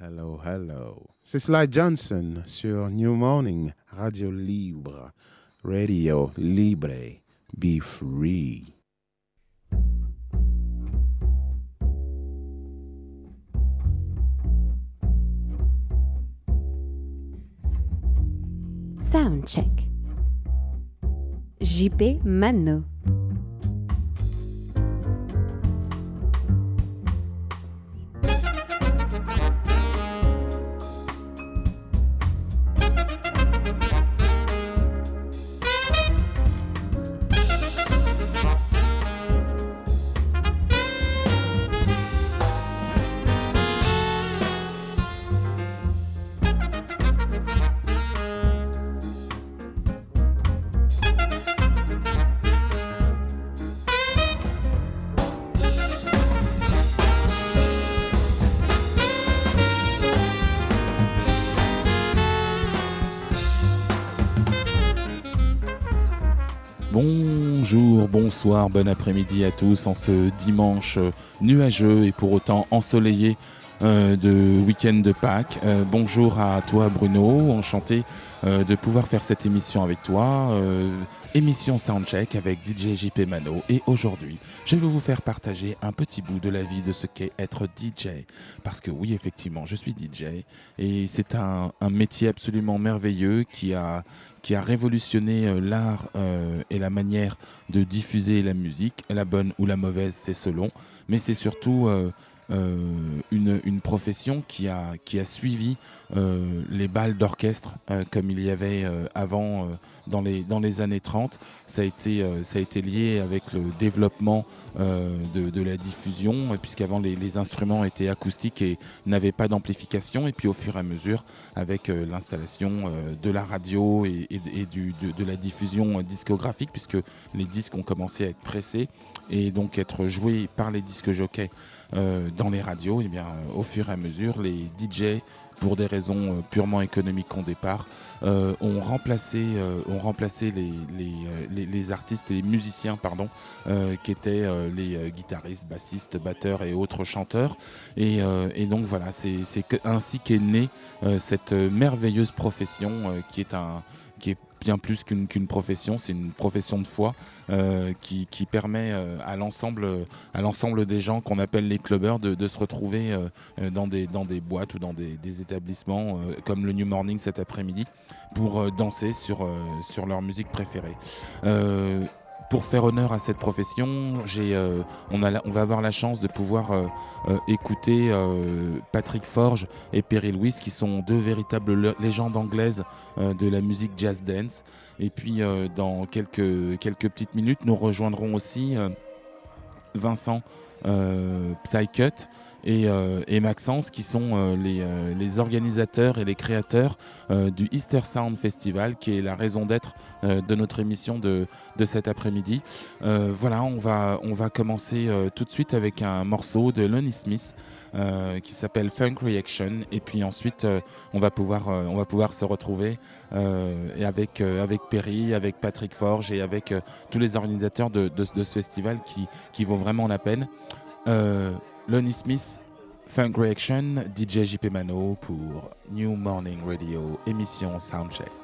Hello, hello. C'est Sly Johnson sur New Morning, Radio Libre, Radio Libre, be free. Soundcheck. JP Mano. Bon après-midi à tous en ce dimanche euh, nuageux et pour autant ensoleillé euh, de week-end de Pâques. Euh, bonjour à toi Bruno, enchanté de pouvoir faire cette émission avec toi. Émission Soundcheck avec DJ JP Mano. Et aujourd'hui je vais vous faire partager un petit bout de la vie de ce qu'est être DJ. Parce que oui effectivement je suis DJ et c'est un, un métier absolument merveilleux qui a qui a révolutionné euh, l'art euh, et la manière de diffuser la musique, la bonne ou la mauvaise, c'est selon, mais c'est surtout euh, une, une, profession qui a, qui a suivi les balles d'orchestre comme il y avait avant dans, les, années 30. Ça a été, lié avec le développement de, la diffusion, puisqu'avant les, les, instruments étaient acoustiques et n'avaient pas d'amplification, et puis au fur et à mesure, avec l'installation de la radio et, de, de, la diffusion discographique, puisque les disques ont commencé à être pressés et donc être joués par les disques jockeys euh, dans les radios. Et bien, au fur et à mesure, les DJ pour des raisons euh, purement économiques au départ, euh, ont remplacé, euh, ont remplacé les, les, les, artistes et les musiciens pardon, euh, qui étaient euh, les guitaristes, bassistes, batteurs et autres chanteurs. Et, et donc voilà, c'est ainsi qu'est née cette merveilleuse profession qui est un qui est bien plus qu'une qu profession, c'est une profession de foi euh, qui, qui, permet euh, à l'ensemble à l'ensemble des gens qu'on appelle les clubbers de, se retrouver euh, dans, des, dans des boîtes ou dans des, des établissements euh, comme le New Morning cet après-midi pour euh, danser sur, euh, sur leur musique préférée pour faire honneur à cette profession, euh, on, va avoir la chance de pouvoir euh, euh, écouter Patrick Forge et Perry Lewis, qui sont deux véritables légendes anglaises de la musique jazz dance. Et puis, dans quelques, quelques petites minutes, nous rejoindrons aussi Vincent Psycut et, euh, Maxence qui sont euh, les, euh, les, organisateurs et les créateurs du Easter Sound Festival qui est la raison d'être de notre émission de, de cet après-midi. Voilà, on va, on va commencer tout de suite avec un morceau de Lonnie Smith qui s'appelle Funk Reaction et puis ensuite on, va pouvoir, on va pouvoir se retrouver et avec, avec Perry, avec Patrick Forge et avec tous les organisateurs de, de, de, ce festival qui, qui vaut vraiment la peine. Lonnie Smith, Funk Reaction, DJ JP Mano pour New Morning Radio, émission Soundcheck.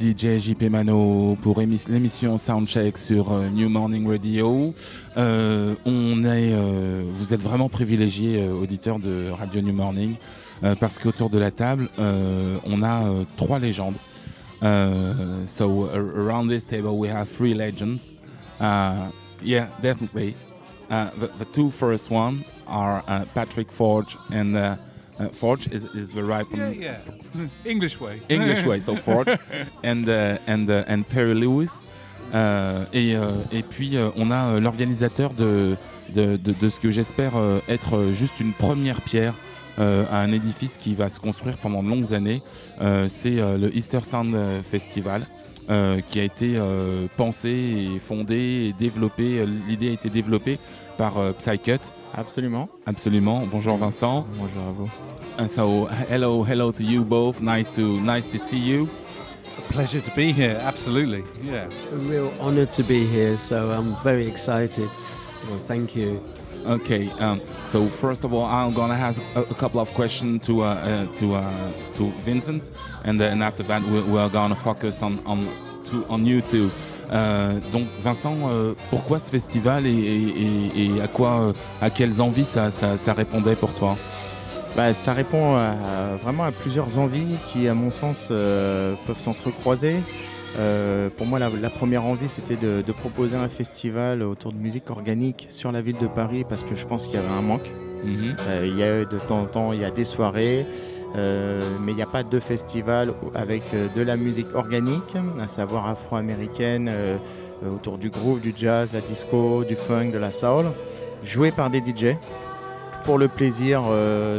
DJ JP Mano pour l'émission Soundcheck sur euh, New Morning Radio. Euh, on est, euh, vous êtes vraiment privilégié, auditeur de Radio New Morning, parce qu'autour de la table, on a trois légendes. so around this table, we have three legends. Uh, yeah, definitely. Uh, the, the, two first one are uh, Patrick Forge and uh, Forge is, is the right yeah. English way. English way, so Forge and uh, and uh, and Perry Lewis. Euh, et, euh, et, puis euh, on a euh, l'organisateur de, de, de, de, ce que j'espère euh, être juste une première pierre à un édifice qui va se construire pendant de longues années. C'est le Easter Sound Festival. Qui a été pensé et fondé et développé. L'idée a été développée par Psycut, Absolument. Absolument. Bonjour Vincent. Bonjour à vous. And so hello, hello to you both. Nice to nice to see you. A pleasure to be here. Absolutely. Yeah. A real honor to be here. So I'm very excited. So thank you. Okay. Um, so first of all, I'm gonna ask a, couple of questions to uh, uh, to uh, to Vincent, and then after that, we, we are gonna focus on on you too. Euh, donc Vincent, euh, pourquoi ce festival et, à quoi, euh, à quelles envies ça, répondait pour toi? Bah, ça répond vraiment à plusieurs envies qui, à mon sens, peuvent s'entrecroiser. Pour moi, la, première envie, c'était de, proposer un festival autour de musique organique sur la ville de Paris parce que je pense qu'il y avait un manque. Mhm. il y a de temps en temps, il y a des soirées, euh, mais il n'y a pas de festival avec euh, de la musique organique, à savoir afro-américaine, euh, autour du groove, du jazz, la disco, du funk, de la soul, joué par des DJ pour le plaisir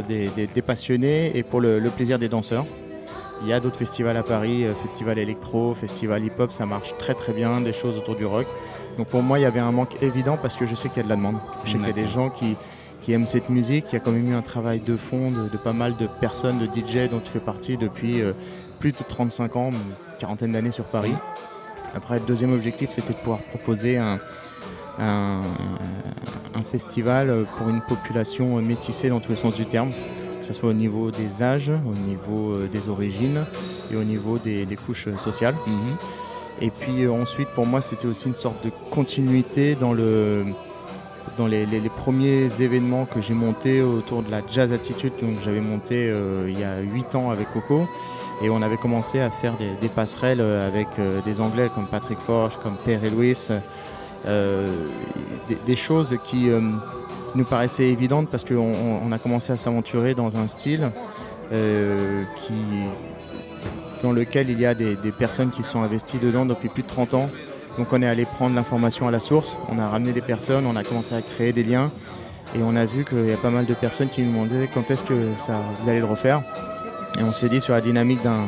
des, passionnés et pour le, plaisir des danseurs. Il y a d'autres festivals à Paris, festival électro, festival hip-hop, ça marche très très bien, des choses autour du rock. Donc pour moi, il y avait un manque évident parce que je sais qu'il y a de la demande. Je sais qu'il y a des gens qui, qui aiment cette musique. Il y a quand même eu un travail de fond de, pas mal de personnes, de DJ dont tu fais partie depuis euh, plus de 35 ans, une quarantaine d'années sur Paris. Après, le deuxième objectif, c'était de pouvoir proposer un, un, festival pour une population métissée dans tous les sens du terme, ce soit au niveau des âges, au niveau euh, des origines et au niveau des, couches sociales. Mhm. Et puis euh, ensuite, pour moi, c'était aussi une sorte de continuité dans le dans les, premiers événements que j'ai montés autour de la Jazz Attitude, donc j'avais monté euh, il y a 8 ans avec Coco, et on avait commencé à faire des, passerelles avec euh, des Anglais comme Patrick Forge, comme Perry Lewis, euh, des, choses qui nous paraissaient évidentes parce qu'on a commencé à s'aventurer dans un style qui, dans lequel il y a des, des personnes qui sont investies dedans depuis plus de 30 ans. Donc on est allé prendre l'information à la source, on a ramené des personnes, on a commencé à créer des liens. Et on a vu qu'il y a pas mal de personnes qui nous demandaient quand est-ce que ça, vous allez le refaire. Et on s'est dit sur la dynamique d'un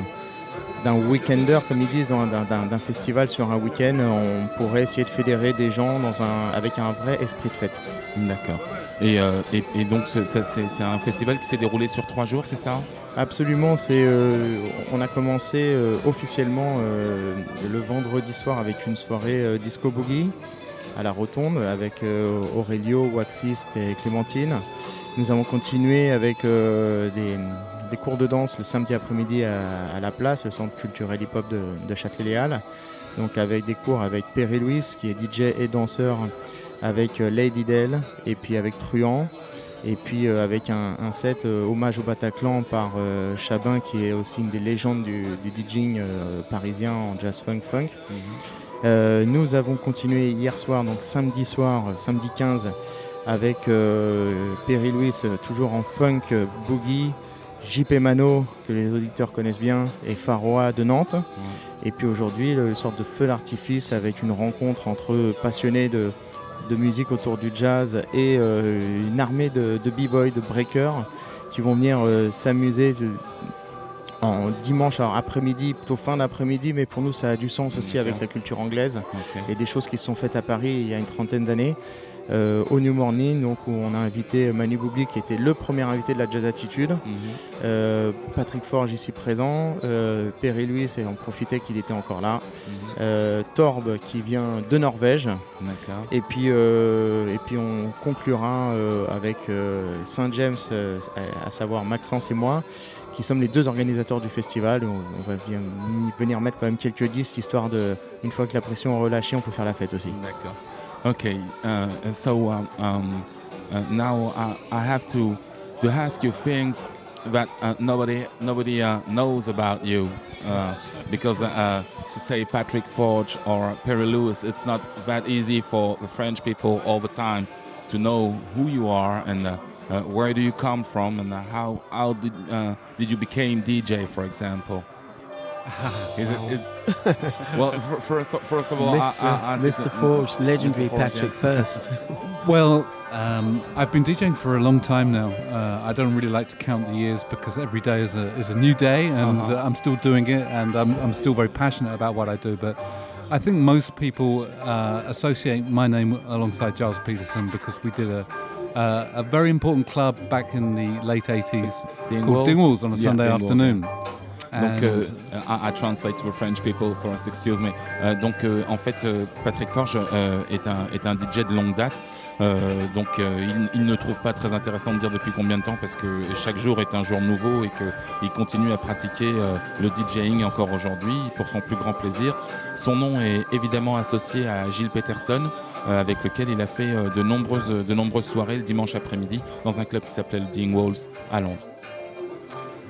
weekender, comme ils disent, d'un festival sur un week-end, on pourrait essayer de fédérer des gens dans un, avec un vrai esprit de fête. D'accord. Et, euh, et- et donc c'est un festival qui s'est déroulé sur trois jours, c'est ça? Absolument, c'est euh, on a commencé euh, officiellement le vendredi soir avec une soirée disco boogie à la Rotonde avec Aurelio, Waxiste et Clémentine. Nous avons continué avec des, des cours de danse le samedi après-midi à, à la place, le centre culturel hip-hop de, de Châtelet-Léal. Donc avec des cours avec Perry Louis qui est DJ et danseur, avec euh, Lady Dell et puis avec Truand. Et puis euh, avec un, un set euh, hommage au Bataclan par Chabin qui est aussi une des légendes du, du DJing parisien en jazz funk funk. Euh, nous avons continué hier soir, donc samedi soir, euh, samedi 15, avec euh, Perry euh, toujours en funk boogie, JP Mano, que les auditeurs connaissent bien, et Faroa de Nantes. Et puis aujourd'hui, le- une sorte de feu d'artifice avec une rencontre entre passionnés de, de musique autour du jazz et euh, une armée de, de b-boys, de breakers qui vont venir euh, s'amuser de- en dimanche alors après-midi, plutôt fin d'après-midi, mais pour nous ça a du sens aussi avec la culture anglaise et des choses qui se sont faites à Paris il y a une trentaine d'années. Euh, au New Morning, donc, où on a invité Manu Boubli, qui était le premier invité de la Jazz Attitude, Mhm. euh, Patrick Forge ici présent, euh, Perry Louis, et on profitait qu'il était encore là, Mhm. euh, Torb qui vient de Norvège, et puis, et puis on conclura avec Saint James, à, à savoir Maxence et moi, qui sommes les deux organisateurs du festival. On, va bien- venir mettre quand même quelques disques, histoire de, une fois que la pression est relâchée, on peut faire la fête aussi. D'accord. Okay. Uh, so um, um, uh, now I, I have to to ask you things that uh, nobody nobody uh, knows about you uh, because uh, to say Patrick Forge or Perry Lewis, it's not that easy for the French people all the time to know who you are and. Where do you come from, and how how did did you became DJ, for example? Is it is well? f- First, first of all, I- Mr. I- I- Mr. Forge, legendary Mr. Forge, Patrick yeah. first. Well, um, I've been DJing for a long time now. Uh, I don't really like to count the years because every day is a, is a new day, and Uh-huh. uh, I'm still doing it, and I'm, I'm still very passionate about what I do. But I think most people uh, associate my name alongside Giles Peterson because we did a uh, a very important club back in the late 80s called Dingwalls on a Yeah, Sunday Dingwalls, afternoon. Donc, euh, I, I translate the French people first, excuse me. Euh, donc, euh, en fait, euh, Patrick Forge euh, est, un, est un DJ de longue date. Euh, donc, euh, il, il ne trouve pas très intéressant de dire depuis combien de temps parce que chaque jour est un jour nouveau et qu'il continue à pratiquer euh, le DJing encore aujourd'hui pour son plus grand plaisir. Son nom est évidemment associé à Gilles Peterson. euh, avec lequel il a fait de, nombreuses, de nombreuses soirées le dimanche après-midi dans un club qui s'appelait le Dingwalls à Londres.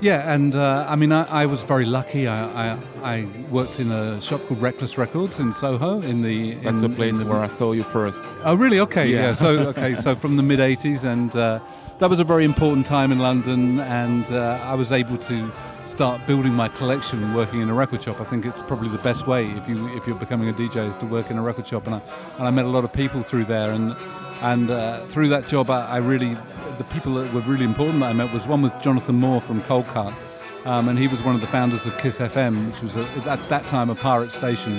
Yeah, and uh, I mean, I, I was very lucky. I, I, I worked in a shop called Reckless Records in Soho. In the That's in, the place the- where I saw you first. Oh, really? Okay, Yeah. yeah. So, okay, so from the mid '80s, and uh, that was a very important time in London, and uh, I was able to start building my collection working in a record shop. I think it's probably the best way if you if you're becoming a DJ is to work in a record shop, and I and I met a lot of people through there, and and uh, through that job, I, I really the people that were really important that I met was one with Jonathan Moore from Cold Cut. Um, and he was one of the founders of Kiss FM, which was a, at that time a pirate station.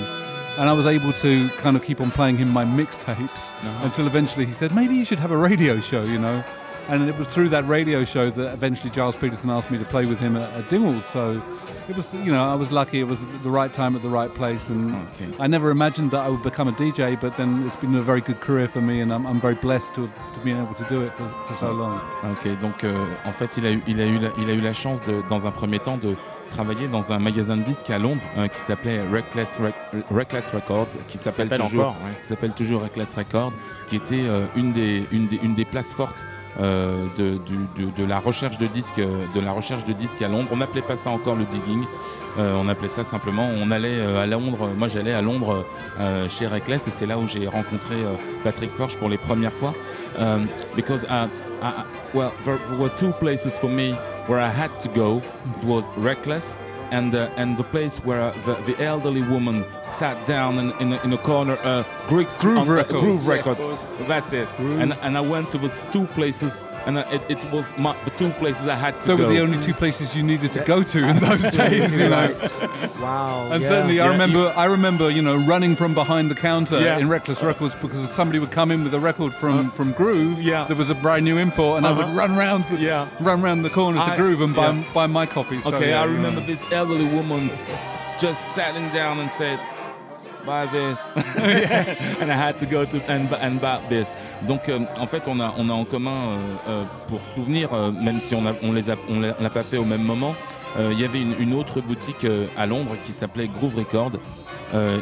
And I was able to kind of keep on playing him my mixtapes until eventually he said, maybe you should have a radio show, you know. And it was through that radio show that eventually Giles Peterson asked me to play with him at, at Dingwalls. So it was, you know, I was lucky. It was the right time at the right place. And Okay. I never imagined that I would become a DJ, but then it's been a very good career for me, and I'm, I'm very blessed to have to been able to do it for, for so long. Ok, donc euh, en fait, il a eu, il a eu, la, il a eu la chance, de, dans un premier temps, de travailler dans un magasin de disques à Londres euh, qui s'appelait Reckless, Rec- Reckless Record, qui s'appelle toujours, encore, ouais. qui s'appelle toujours Reckless Record, qui était euh, une, des, une, des, une des places fortes euh, de, la recherche de disques, euh, de la recherche de disques à Londres. On n'appelait pas ça encore le digging, euh, on appelait ça simplement. On allait à Londres. Moi, j'allais à Londres euh, chez Reckless et c'est là où j'ai rencontré Patrick Forge pour les premières fois. Um, because well, there were two places for me where I had to go. It was Reckless and uh, and the place where uh, the, the elderly woman sat down in, in, a, in a corner. Uh, Greek Groove Records. Groove Records. That's it. And and I went to those two places and uh, it, it was my, the two places I had to They go. were the only two places you needed to go to in those days, you know. Wow. And yeah. certainly, I Yeah, remember, I remember, you know, running from behind the counter Yeah. in Reckless Records because somebody would come in with a record from, from Groove. yeah. there was a brand new import, and I Uh-huh. would run round, the, Yeah. run round the corner to I- Groove and buy, yeah. buy my copy. So, Okay, yeah, I you know. remember this elderly woman's just sat sitting down and said, buy this. and I had to go to and, and buy this. Donc, euh, en fait, on a, on a en commun, euh, euh, pour souvenir, même si on a, on les on l'a pas fait au même moment, il y avait une, autre boutique à Londres qui s'appelait Groove Record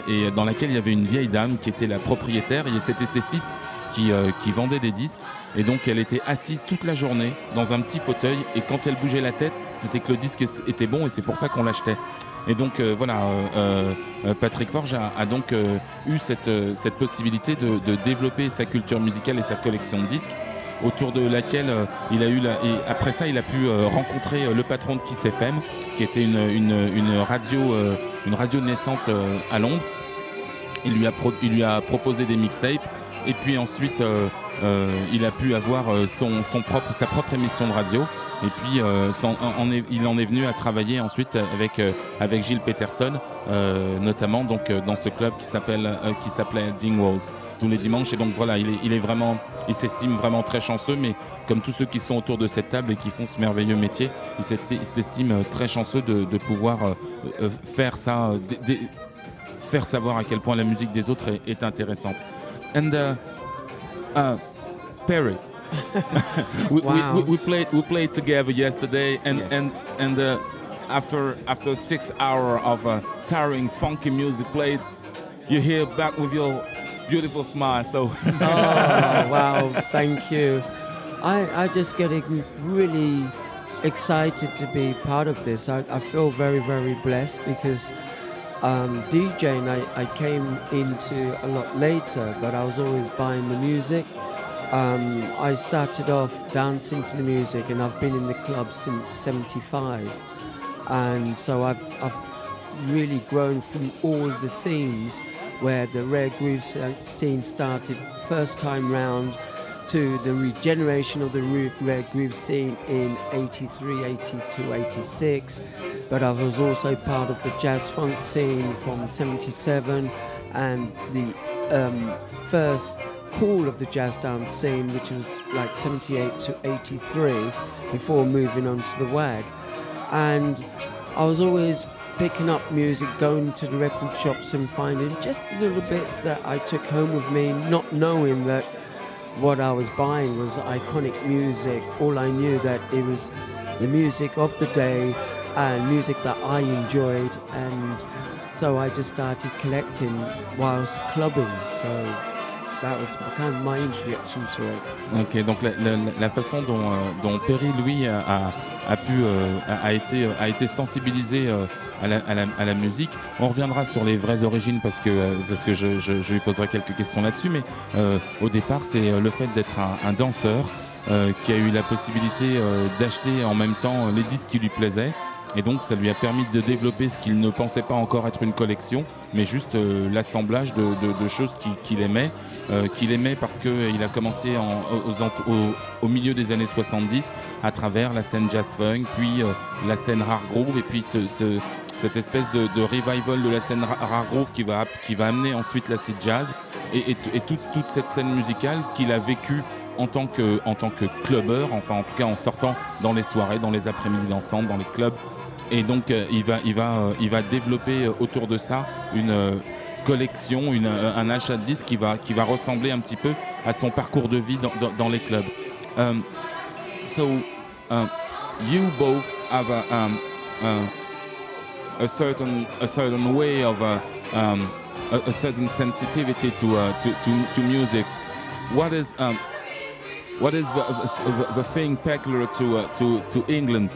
et dans laquelle il y avait une vieille dame qui était la propriétaire et c'était ses fils qui, euh, qui vendaient des disques. Et donc elle était assise toute la journée dans un petit fauteuil et quand elle bougeait la tête, c'était que le disque était bon et c'est pour ça qu'on l'achetait. Et donc euh, voilà, euh, euh, Patrick Forge a, donc eu cette, cette possibilité de, développer sa culture musicale et sa collection de disques autour de laquelle il a eu la, après ça il a pu rencontrer le patron de Kiss FM qui était une, une, radio une radio naissante à Londres. Il lui a, il lui a proposé des mixtapes. Et puis ensuite il a pu avoir son, son propre, sa propre émission de radio et puis euh, il en est venu à travailler ensuite avec, euh, avec Gilles Peterson euh, notamment donc, euh, dans ce club qui euh, s'appelait Dingwalls tous les dimanches. Et donc voilà il est, il est vraiment il s'estime vraiment très chanceux. Mais comme tous ceux qui sont autour de cette table et qui font ce merveilleux métier il s'est- il s'estime euh, très chanceux de, pouvoir euh, euh, faire ça euh, faire savoir à quel point la musique des autres est, est intéressante. And uh, uh, Perry, we, Wow. we, we, we played we played together yesterday, and Yes. and and uh, after after six hour of uh, tiring funky music played, you're here back with your beautiful smile. So oh, wow, thank you. I, I just getting really excited to be part of this. I, I feel very, very blessed because um, DJing I, I came into a lot later, but I was always buying the music. Um, I started off dancing to the music and I've been in the club since 75. And so I've, I've really grown from all the scenes where the rare groove scene started first time round to the regeneration of the re- rare groove scene in 83, 82, 86. But I was also part of the jazz funk scene from 77 and the um, first call of the jazz dance scene, which was like 78 to 83, before moving on to the WAG. And I was always picking up music, going to the record shops and finding just little bits that I took home with me, not knowing that what I was buying was iconic music. All I knew that it was the music of the day and music that I enjoyed and so I just started collecting whilst clubbing. So that was kind of my introduction to it. Ok, donc la, façon dont, euh, dont Perry, lui, a, a- pu, euh, a, été, a été sensibilisé euh, à, la, à la- musique. On reviendra sur les vraies origines parce que, parce que je, je- lui poserai quelques questions là-dessus, mais au départ, c'est le fait d'être un, danseur qui a eu la possibilité d'acheter en même temps les disques qui lui plaisaient. Et donc ça lui a permis de développer ce qu'il ne pensait pas encore être une collection, mais juste l'assemblage de, de- choses qui- qu'il aimait, euh, qu'il aimait parce qu'il a commencé au, milieu des années 70 à travers la scène jazz funk, puis euh, la scène rare groove, et puis ce- ce- cette espèce de, revival de la scène ra- rare groove qui va, amener ensuite l'acid jazz, et, toute, cette scène musicale qu'il a vécue en tant que en clubbeur, enfin en tout cas en sortant dans les soirées, dans les après-midi dansantes, dans les clubs. Et donc euh, il va euh, développer euh, autour de ça une euh, collection, une, euh, un achat de disques qui va qui va ressembler un petit peu à son parcours de vie dans, dans- dans les clubs. Um, so um, you both have a, um, uh, a certain a certain way of uh, um, a, a certain sensitivity to, uh, to to to music. What is um, what is the, the, the thing peculiar to uh, to to England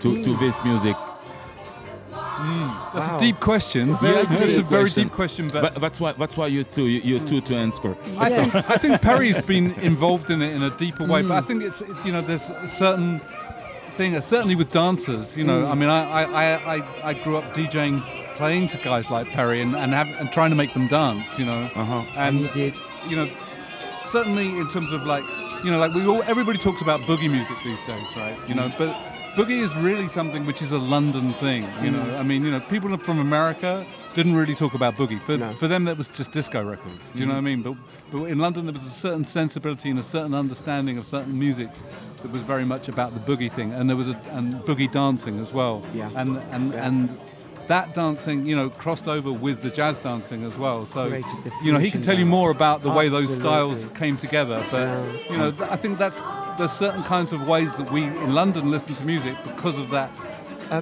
to, to this music? That's Wow. a deep question. Yes, that's it's a a very question. deep question, but But that's why that's why you two you, you two to answer. I think I think Perry's been involved in it in a deeper way, but I think it's you know there's a certain thing uh, certainly with dancers. You know, I mean, I I, I, I I grew up DJing, playing to guys like Perry and and, have, and trying to make them dance. You know, Uh huh. And and he did. you know, certainly in terms of like you know, like we all, everybody talks about boogie music these days, right? You know, but boogie is really something which is a London thing. You know, mm. I mean, you know, people from America didn't really talk about boogie. For, No. for them, that was just disco records. Do you know mm. what I mean? But, but in London, there was a certain sensibility and a certain understanding of certain musics that was very much about the boogie thing, and there was a and boogie dancing as well. Yeah. And and Yeah. and that dancing, you know, crossed over with the jazz dancing as well. So you know, he can fusion tell you more about the way those styles came together. But Yeah. you know, I think that's there's certain kinds of ways that we in London listen to music because of that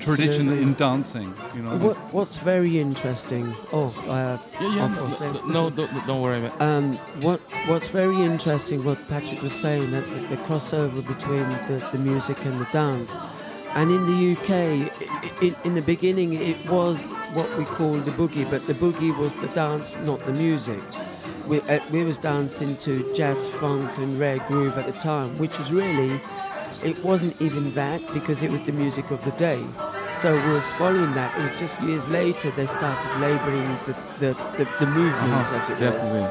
tradition in dancing. You know, What, what's very interesting? Oh, uh, Yeah, yeah, off or no, say- no, don't, don't worry about Um, what What's very interesting, what Patrick was saying, that the, the crossover between the, the music and the dance. And in the UK, i i in the beginning, it was what we called the boogie, but the boogie was the dance, not the music. We, uh, we was dancing to jazz, funk, and rare groove at the time, which was really, it wasn't even that because it was the music of the day. So we was following that. It was just years later they started labeling the, the, the, the movements, as it was. Definitely.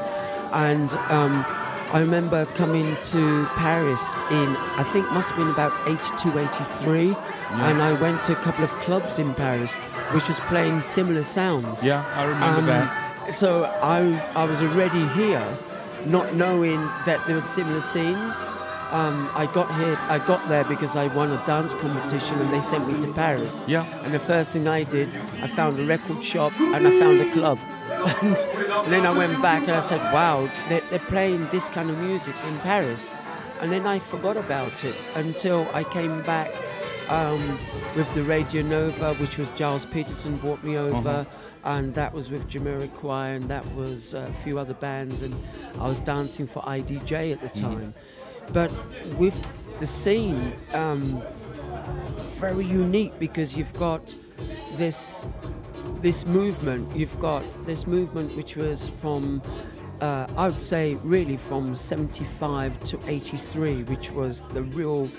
And um, I remember coming to Paris in, I think must have been about 82, 83. And I went to a couple of clubs in Paris which was playing similar sounds. Yeah, I remember Um, that. So I, I was already here, not knowing that there were similar scenes. Um, I got here, I got there because I won a dance competition and they sent me to Paris. Yeah. And the first thing I did, I found a record shop and I found a club. And, then I went back and I said, wow, they're, they're playing this kind of music in Paris. And then I forgot about it until I came back um, with the Radio Nova, which was Giles Peterson brought me over. And that was with Jamiroquai, and that was a few other bands, and I was dancing for IDJ at the time. But with the scene, um, very unique because you've got this this movement. You've got this movement which was from uh, I would say really from 75 to 83, which was the real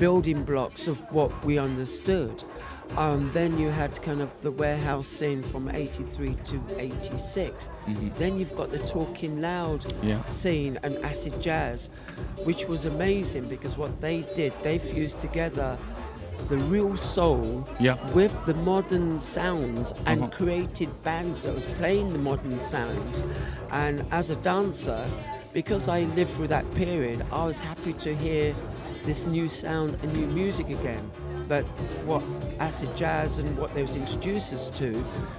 building blocks of what we understood. Um, then you had kind of the warehouse scene from 83 to 86. Then you've got the talking loud Yeah. scene and acid jazz, which was amazing because what they did, they fused together the real soul Yeah. with the modern sounds and Uh-huh. created bands that was playing the modern sounds. And as a dancer, because I lived through that period, I was happy to hear this new sound and new music again. But what acid jazz and what they was introduced us to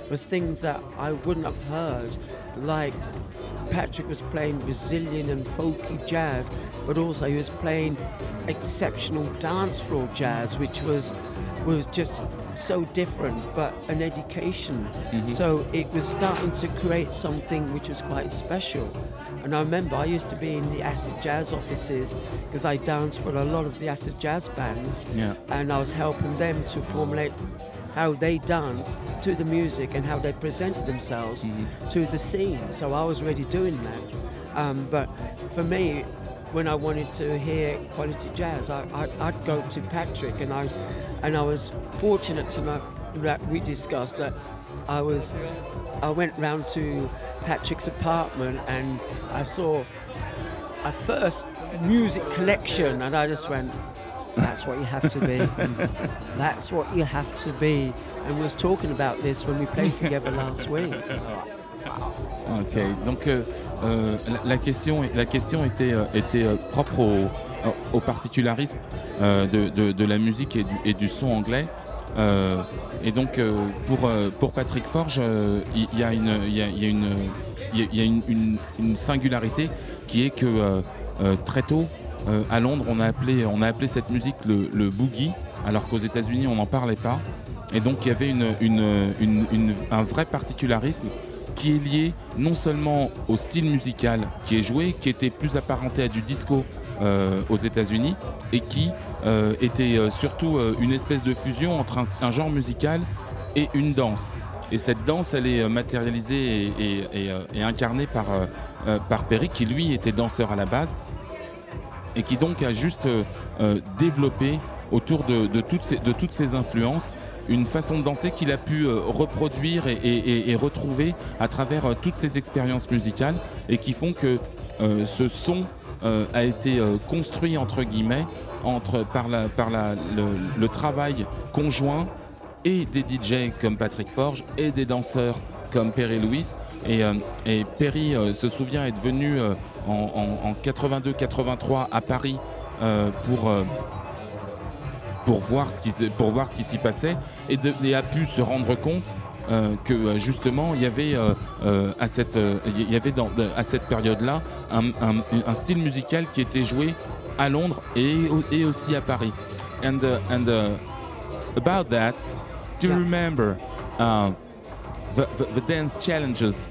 was things that I wouldn't have heard, like Patrick was playing Brazilian and folky jazz, but also he was playing exceptional dance floor jazz, which was was just so different, but an education. Mm-hmm. So it was starting to create something which was quite special. And I remember I used to be in the acid jazz offices because I danced for a lot of the acid jazz bands, Yeah. and I was helping them to formulate how they danced to the music and how they presented themselves to the scene. So I was already doing that. Um, but for me, when I wanted to hear quality jazz, I, I'd go to Patrick, and I and I was fortunate enough that we discussed that I was I went round to Patrick's apartment and I saw a first music collection, and I just went, "That's what you have to be. That's what you have to be." And we was talking about this when we played together last week. Ok, donc euh, euh, la, la question, la question était, euh, était propre au, au particularisme de, de- de la musique et du, et du son anglais. Et donc pour, pour Patrick Forge, il y, a une, il y a- il y a une, il y a- il y a une- une- une singularité qui est que très tôt euh, à Londres, on a appelé, cette musique le, boogie, alors qu'aux États-Unis on n'en parlait pas. Et donc il y avait un vrai particularisme qui est lié non seulement au style musical qui est joué, qui était plus apparenté à du disco euh, aux États-Unis, et qui euh, était surtout une espèce de fusion entre un, genre musical et une danse. Et cette danse, elle est matérialisée et, incarnée par Perry, qui lui était danseur à la base, et qui donc a juste euh, euh, développé autour de, toutes ces, influences une façon de danser qu'il a pu euh, reproduire et, et- et- et retrouver à travers toutes ces expériences musicales et qui font que ce son a été construit entre guillemets entre, par, le, travail conjoint et des DJ comme Patrick Forge et des danseurs comme Perry Lewis. Et, Perry se souvient être venu en, en- en 82-83 à Paris euh, pour, euh, pour voir ce qui, pour voir ce qui s'y passait et, de- et a pu se rendre compte euh, que euh, justement il y avait euh, euh, à cette il y avait dans, à cette période-là un, un- un style musical qui était joué à Londres et, et aussi à Paris. And uh, and uh, about that, do you remember uh, the, the the dance challenges?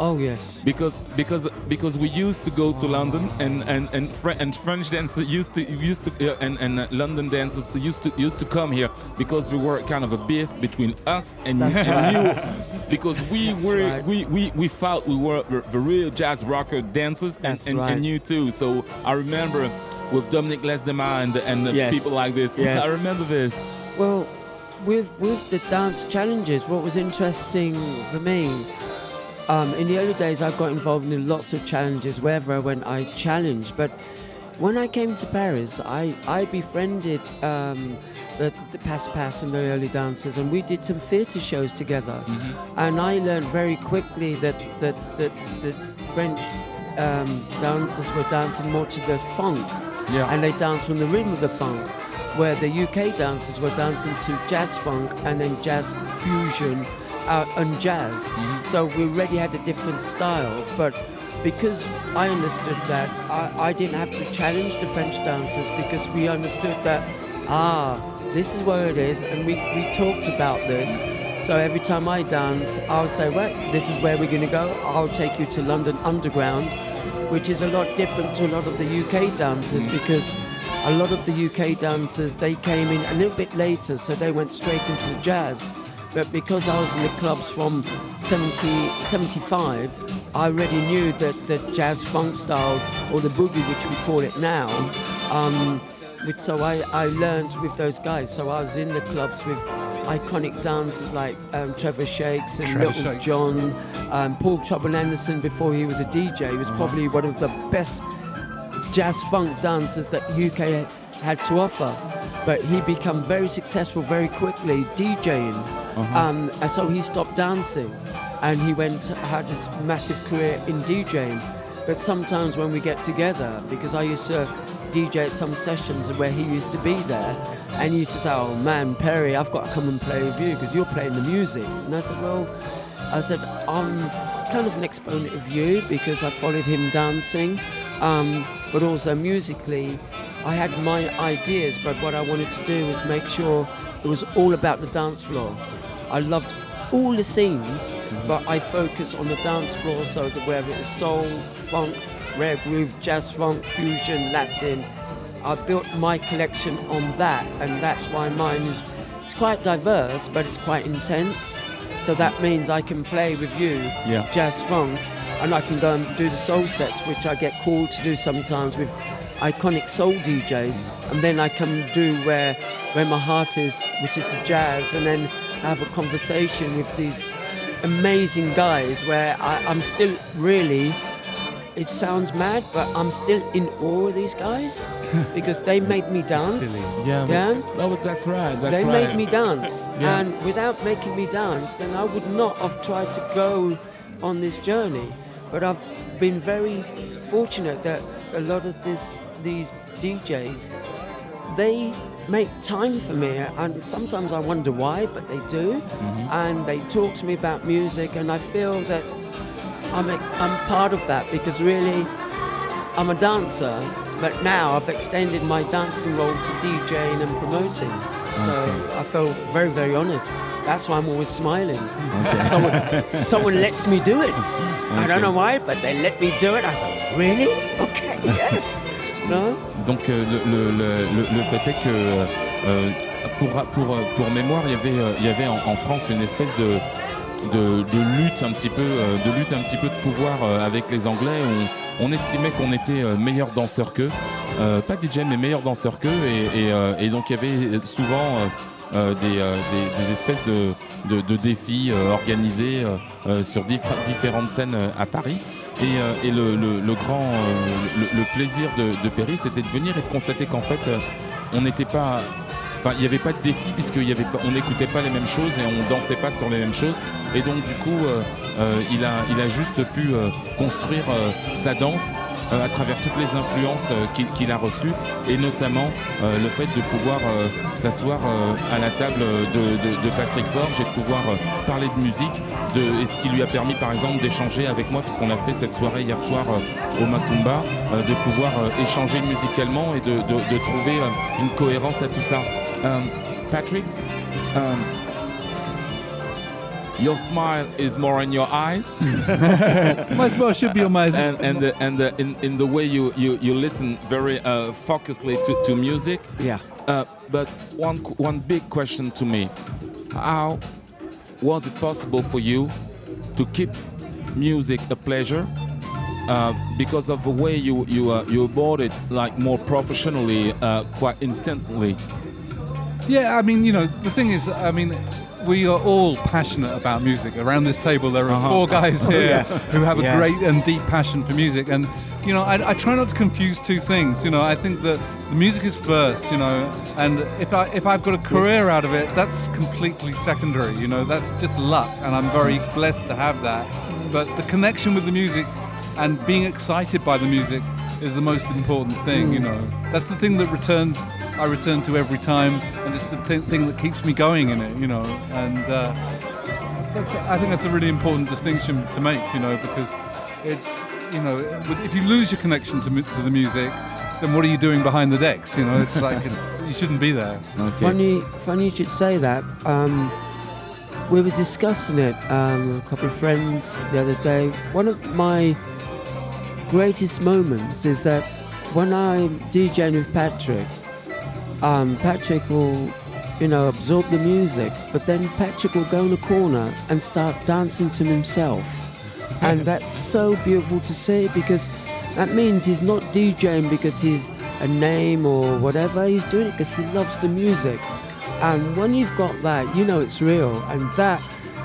Oh yes. because because because we used to go to London and and and, Fre- and French dancers used to used to uh, and and uh, London dancers used to used to come here because we were kind of a beef between us and That's and right. you because we That's were right. we, we we felt we were the- the real jazz rocker dancers and, That's and, right. and you too so I remember with Dominic Lesdemar and and the Yes. people like this Yes. I remember this Well, with with the dance challenges, what was interesting for me, um, in the early days, I got involved in lots of challenges wherever I went. I challenged, but when I came to Paris, I I befriended. Um, the, the Pass Pass and the early dancers, and we did some theatre shows together. And I learned very quickly that that, that the French um, dancers were dancing more to the funk, yeah and they danced from the rhythm of the funk, where the UK dancers were dancing to jazz funk and then jazz fusion uh, and jazz. So we already had a different style, but because I understood that, I, I didn't have to challenge the French dancers because we understood that, ah, this is where it is, and we, we talked about this. So every time I dance, I'll say, well, this is where we're going to go. I'll take you to London Underground, which is a lot different to a lot of the UK dancers because a lot of the UK dancers they came in a little bit later, so they went straight into the jazz. But because I was in the clubs from 70, 75, I already knew that the jazz funk style or the boogie, which we call it now. Um, which, so I, I learned with those guys. So I was in the clubs with iconic dancers like um, Trevor Shakes and Trevor Little Shakes. John, um, Paul Trouble Anderson before he was a DJ. He was probably one of the best jazz funk dancers that UK had to offer. But he became very successful very quickly DJing. Um, and so he stopped dancing and he went had his massive career in DJing. But sometimes when we get together, because I used to DJ at some sessions where he used to be there, and he used to say, "Oh man, Perry, I've got to come and play with you because you're playing the music." And I said, "Well," I said, "I'm kind of an exponent of you because I followed him dancing, um, but also musically, I had my ideas. But what I wanted to do was make sure it was all about the dance floor. I loved." All the scenes, but I focus on the dance floor so that whether it's soul, funk, rare groove, jazz funk, fusion, Latin, I built my collection on that, and that's why mine is it's quite diverse, but it's quite intense. So that means I can play with you Yeah. jazz funk, and I can go and do the soul sets, which I get called to do sometimes with iconic soul DJs, and then I can do where where my heart is, which is the jazz, and then have a conversation with these amazing guys where I, I'm still really it sounds mad, but I'm still in awe of these guys because they made me dance. yeah Yeah? no but that's right that's they right made me dance. Yeah. And without making me dance, then I would not have tried to go on this journey. But I've been very fortunate that a lot of this, these DJs, they make time for me. And sometimes I wonder why, but they do. Mm-hmm. And they talk to me about music, and I feel that I'm, a, I'm part of that because really I'm a dancer, but now I've extended my dancing role to DJing and promoting. So I feel very, very honoured. That's why I'm always smiling. Someone, someone lets me do it. I don't know why, but they let me do it. I was like, really? Okay, yes. No? Donc euh, le, fait est que euh, pour, pour, pour mémoire, il y avait, euh, il y avait en, France une espèce de, de, lutte un petit peu, euh, de lutte un petit peu de pouvoir euh, avec les Anglais. On, estimait qu'on était euh, meilleurs danseurs qu'eux, Euh, pas DJ mais meilleurs danseurs qu'eux, et, euh, et donc il y avait souvent euh, euh, des, espèces de, défis euh, organisés sur différentes scènes à Paris. Et, le, grand plaisir de, Perry, c'était de venir et de constater qu'en fait, on n'était pas. Enfin, il n'y avait pas de défi puisqu'on n'écoutait pas les mêmes choses et on dansait pas sur les mêmes choses. Et donc, du coup, il, a, juste pu construire sa danse à travers toutes les influences euh, qu'il a reçues et notamment euh, le fait de pouvoir euh, s'asseoir euh, à la table de, Patrick Forge et de pouvoir euh, parler de musique et ce qui lui a permis par exemple d'échanger avec moi puisqu'on a fait cette soirée hier soir euh, au Macumba euh, de pouvoir euh, échanger musicalement et de, trouver euh, une cohérence à tout ça. Patrick, your smile is more in your eyes My smile should be on my. and and the, and the, in in the way you you, you listen very uh, focusedly to, to music. Yeah. Uh, but one one big question to me: How was it possible for you to keep music a pleasure? Uh, because of the way you you uh, you bought it like more professionally, uh, quite instantly. Yeah, I mean, you know, the thing is, I mean, we are all passionate about music. Around this table, there are Uh-huh. four guys here who have a Yeah. great and deep passion for music. And, you know, I, I try not to confuse two things. You know, I think that the music is first, you know, and if, I, if I've got a career out of it, that's completely secondary. You know, that's just luck. And I'm very blessed to have that. But the connection with the music and being excited by the music is the most important thing, you know. That's the thing that returns, I return to every time, and it's the th- thing that keeps me going in it, you know. And uh, that's, I think that's a really important distinction to make, you know, because it's, you know, if you lose your connection to, mu- to the music, then what are you doing behind the decks? You know, it's like it's, you shouldn't be there. Okay. Funny, funny you should say that. Um, we were discussing it, um, a couple of friends the other day. One of my greatest moments is that when I'm DJing with Patrick, um, Patrick will, you know, absorb the music, but then Patrick will go in a corner and start dancing to himself. and that's so beautiful to see because that means he's not DJing because he's a name or whatever. He's doing it because he loves the music. And when you've got that, you know it's real, and that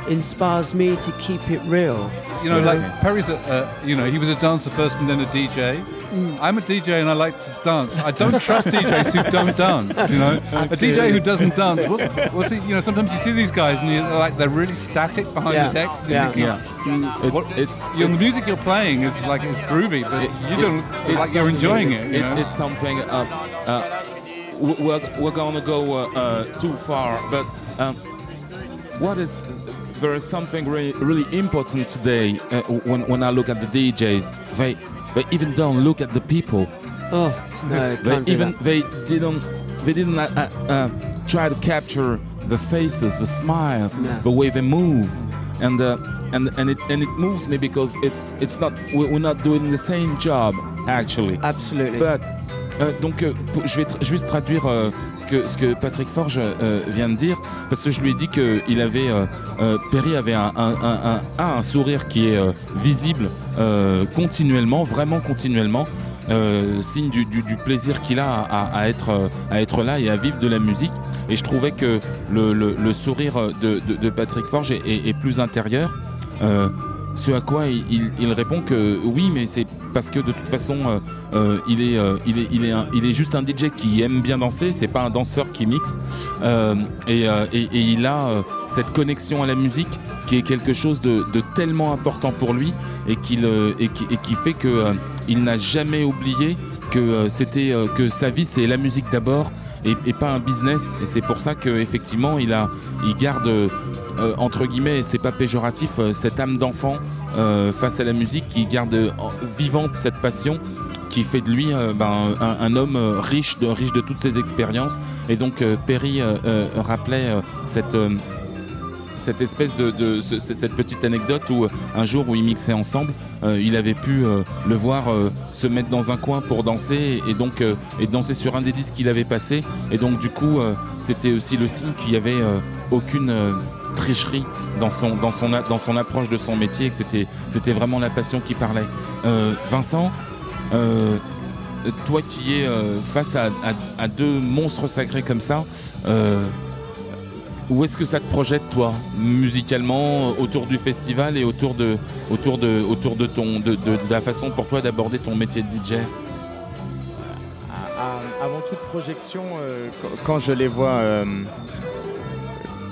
inspires me to keep it real. You know, Yeah. like Perry's a, uh, you know, he was a dancer first and then a DJ. I'm a DJ and I like to dance. I don't trust DJs who don't dance. You know, a DJ who doesn't dance. What, what's it? You know, sometimes you see these guys and you're like they're really static behind Yeah. the decks. and Yeah. you're Yeah. thinking, It's what- it's you know, the music you're playing is like it's groovy, but It- you don't look it's like you're enjoying it. You it- know? It's something. Uh, uh, we're, we're gonna go uh, uh, too far, but um, what is there is something really, really important today uh, when when I look at the DJs. They they even don't look at the people. Oh, no, They even they didn't they didn't uh, uh, uh, try to capture the faces, the smiles, Yeah. the way they move, and uh, and and it and it moves me because it's it's not we're we're not doing the same job actually. Absolutely. But, euh, donc, euh, je vais juste traduire euh, ce, que, ce que Patrick Forge vient de dire, parce que je lui ai dit que il avait, Perry avait un, un- sourire qui est visible continuellement, vraiment continuellement, signe du, plaisir qu'il a à, être, là et à vivre de la musique. Et je trouvais que le, sourire de, Patrick Forge est, plus intérieur. Ce à quoi il- il répond que oui, mais c'est parce que de toute façon, euh, euh, il, est, euh, il, est, il, est un- il est juste un DJ qui aime bien danser, c'est pas un danseur qui mixe. Et, il a cette connexion à la musique qui est quelque chose de, tellement important pour lui et, qui, fait qu'il n'a jamais oublié que, que sa vie c'est la musique d'abord et, pas un business. Et c'est pour ça qu'effectivement il, il garde, entre guillemets, et c'est pas péjoratif, cette âme d'enfant face à la musique qui garde euh, vivante cette passion qui fait de lui euh, ben, un, homme euh, riche de, riche de toutes ses expériences. Et donc euh, Perry euh, euh, rappelait euh, cette, euh, espèce petite anecdote où euh, un jour où ils mixaient ensemble, euh, il avait pu euh, le voir euh, se mettre dans un coin pour danser et donc euh, et danser sur un des disques qu'il avait passé. Et donc du coup, euh, c'était aussi le signe qu'il y avait euh, aucune euh, tricherie dans son, dans, son, dans son approche de son métier, que c'était, vraiment la passion qui parlait. Euh, Vincent, euh, toi qui es euh, face à, deux monstres sacrés comme ça, où est-ce que ça te projette toi, musicalement, autour du festival et autour de, ton, de, la façon pour toi d'aborder ton métier de DJ avant toute projection, quand- je les vois,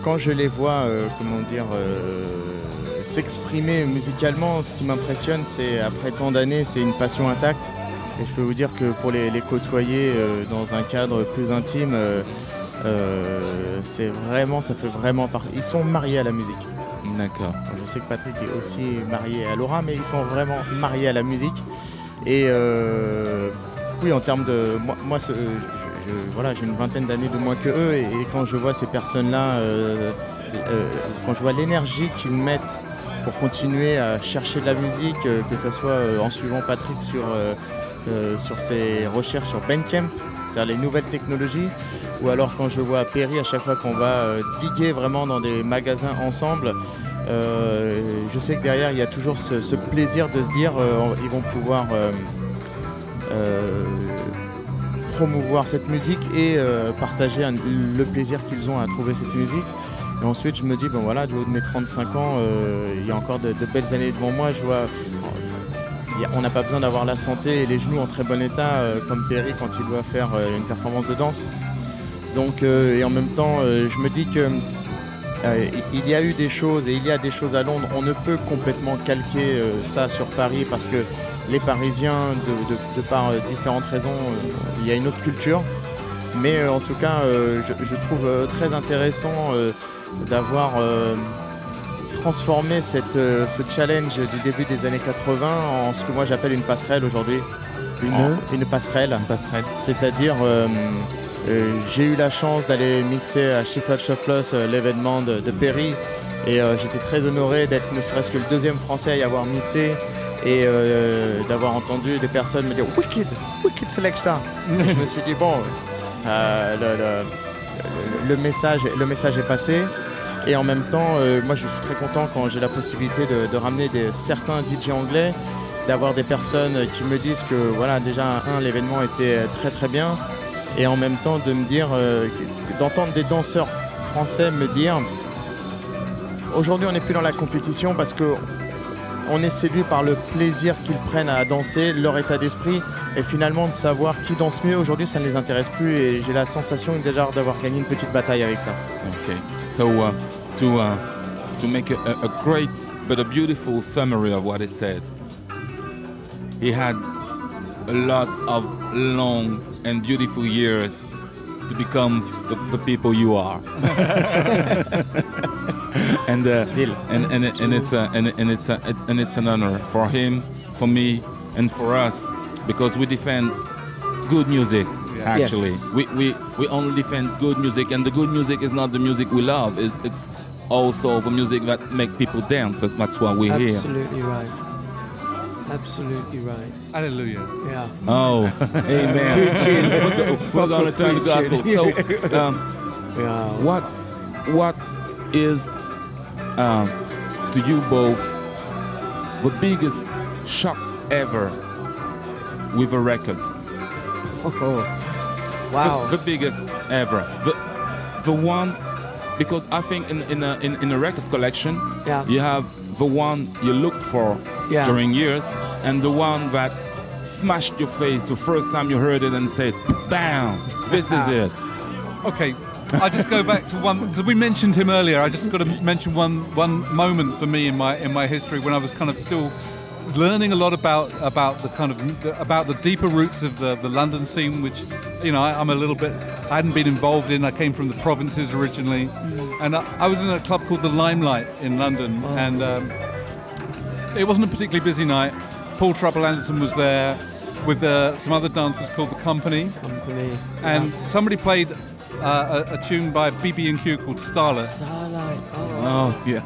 quand je les vois, euh, comment dire, euh, s'exprimer musicalement, ce qui m'impressionne, c'est après tant d'années, c'est une passion intacte. Et je peux vous dire que pour les, les côtoyer euh, dans un cadre plus intime, c'est vraiment, ça fait vraiment partie. Ils sont mariés à la musique. D'accord. Je sais que Patrick est aussi marié à Laura, mais ils sont vraiment mariés à la musique. Et oui, en termes de. Moi, moi, ce- je- voilà, j'ai une vingtaine d'années de moins que eux, et, quand je vois ces personnes-là, euh, euh, quand je vois l'énergie qu'ils mettent pour continuer à chercher de la musique, euh, que ce soit en suivant Patrick sur, sur ses recherches sur Bandcamp, c'est-à-dire les nouvelles technologies, ou alors quand je vois Perry à chaque fois qu'on va diguer vraiment dans des magasins ensemble, je sais que derrière il y a toujours ce, plaisir de se dire ils vont pouvoir promouvoir cette musique et euh, partager le plaisir qu'ils ont à trouver cette musique. Et ensuite je me dis bon voilà du haut de mes 35 ans euh, il y a encore de, belles années devant moi. Je vois on n'a pas besoin d'avoir la santé et les genoux en très bon état euh, comme Perry quand il doit faire une performance de danse. Donc et en même temps je me dis que euh, il y a eu des choses et il y a des choses à Londres. On ne peut complètement calquer euh, ça sur Paris parce que les Parisiens, de, de- de par euh, différentes raisons, il y a une autre culture. Mais en tout cas, je, je trouve très intéressant d'avoir transformé cette, ce challenge du début des années 80 en ce que moi j'appelle une passerelle aujourd'hui. Une, En- une passerelle. passerelle. C'est-à-dire, j'ai eu la chance d'aller mixer à Sheffield Shufflers euh, l'événement de, de Perry. Et euh, j'étais très honoré d'être ne serait-ce que le deuxième français à y avoir mixé et euh, d'avoir entendu des personnes me dire Wicked, Wicked Selecta. Je me suis dit, bon, euh, le, message, le message est passé. Et en même temps, euh, moi je suis très content quand j'ai la possibilité de, de ramener des, certains DJ anglais, d'avoir des personnes qui me disent que voilà déjà un l'événement était très très bien et en même temps de me dire euh, d'entendre des danseurs français me dire aujourd'hui on n'est plus dans la compétition parce que on est séduit par le plaisir qu'ils prennent à danser, leur état d'esprit et finalement de savoir qui danse mieux aujourd'hui ça ne les intéresse plus et j'ai la sensation déjà d'avoir gagné une petite bataille avec ça. Okay. So uh, to uh, to make a, a, great but a beautiful summary of what a lot of long and beautiful years to become the, the people you are. and uh, Deal. and and, and it's a, and, and it's a, and it's an honor for him, for me, and for us because we defend good music. Actually, Yes. we, we we only defend good music, and the good music is not the music we love. It, it's also the music that make people dance. So that's why we're here. Absolutely right. Absolutely right. Hallelujah. Yeah. Oh, amen. we're going to turn the gospel. So, um, Yeah. what what is um, to you both the biggest shock ever with a record? Oh, Wow. The, the biggest ever. The the one because I think in in a, in, in a record collection Yeah. you have the one you looked for Yeah. during years and the one that smashed your face the first time you heard it and said, "Bam! This is ah. it." Okay, I just go back to one because we mentioned him earlier. I just got to mention one one moment for me in my in my history when I was kind of still learning a lot about about the kind of about the deeper roots of the, the London scene, which you know I, I'm a little bit I hadn't been involved in. I came from the provinces originally, and I, I was in a club called the Limelight in London, and um, it wasn't a particularly busy night. Paul Trouble Anderson was there with uh, some other dancers called the Company Company. and somebody played uh, a, a tune by BB&Q called Starlet. Starlight. Oh. Oh yeah.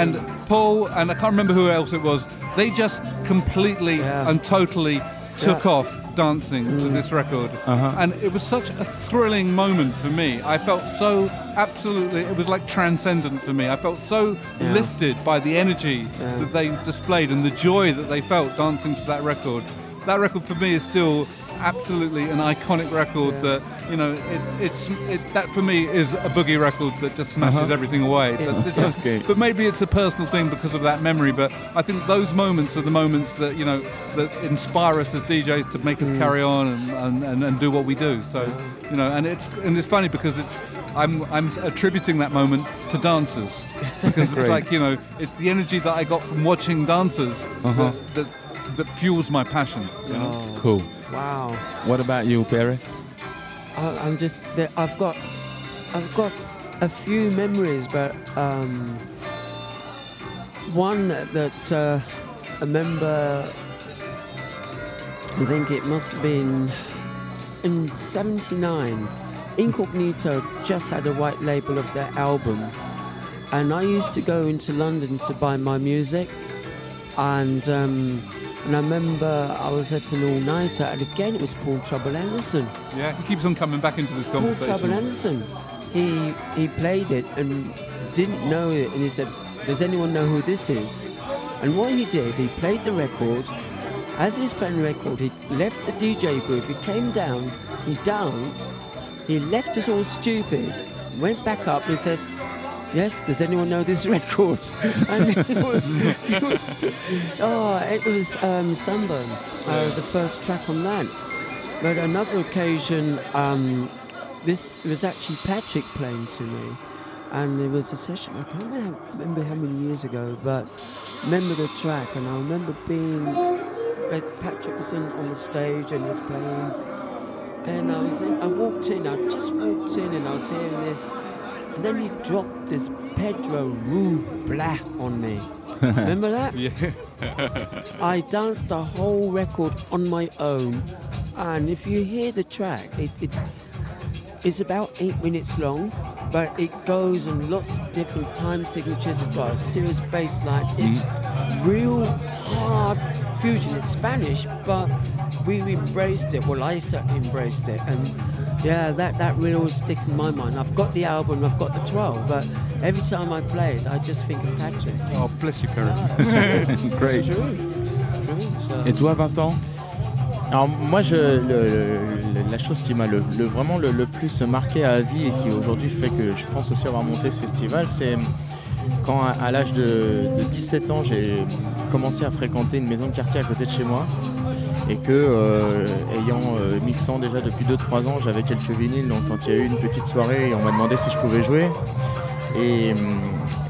And Paul and I can't remember who else it was. They just completely Yeah. and totally took Yeah. off dancing to mm. this record, uh-huh. and it was such a thrilling moment for me. I felt so absolutely. It was like transcendent for me. I felt so Yeah. lifted by the energy that they displayed and the joy that they felt dancing to that record. That record for me is still absolutely an iconic record Yeah. that you know, it, it's it, that for me is a boogie record that just smashes Uh-huh. everything away. But, it's just- Okay. but maybe it's a personal thing because of that memory. But I think those moments are the moments that you know that inspire us as DJs to make us carry on and, and, and, and do what we do. So you know, and it's and it's funny because it's I'm I'm attributing that moment to dancers because it's like you know it's the energy that I got from watching dancers Uh-huh. that, that that fuels my passion. You know? Oh, Cool. wow. What about you, Perry? I, I'm just I've got I've got a few memories, but um, one that uh, I remember. I think it must have been in '79. Incognito just had a white label of their album, and I used to go into London to buy my music, and. Um, and I remember I was at an all-nighter, and again it was Paul Trouble Anderson. Yeah, he keeps on coming back into this conversation. Paul. Trouble Anderson. He he played it and didn't know it, and he said, "Does anyone know who this is?" And what he did, he played the record. As he was playing the record, he left the DJ booth. He came down, he danced, he left us all stupid, went back up and said. Yes, does anyone know this record? And it was, it was oh, it was um, Sunburn, uh, the first track on that. But another occasion, um, this was actually Patrick playing to me, and there was a session. I can't remember, how many years ago, but remember the track, and I remember being Patrick was on, the stage and he was playing, and I was in, I walked in, I just walked in, and I was hearing this, then he dropped this Pedro Rue Blah on me. remember that? Yeah. I danced the whole record on my own, and if you hear the track, it, it it's about eight minutes long, but it goes in lots of different time signatures. It's got a serious bass line. Mm-hmm. It's real hard fusion. It's Spanish, but we embraced it. Well, I certainly embraced it, and yeah, that that really always sticks in my mind. I've got the album, I've got the 12, but every time I play it, I just think of Patrick. Oh, bless you, Kerry. Great. True. True. So- Et toi, Vincent? Alors moi, je, le- le- la chose qui m'a le, le- vraiment le, le plus marqué à vie et qui aujourd'hui fait que je pense aussi avoir monté ce festival, c'est quand à, à l'âge de, de 17 ans, j'ai commencé à fréquenter une maison de quartier à côté de chez moi et que euh, ayant euh, mixant déjà depuis 2-3 ans, j'avais quelques vinyles. Donc quand il y a eu une petite soirée, on m'a demandé si je pouvais jouer. Et,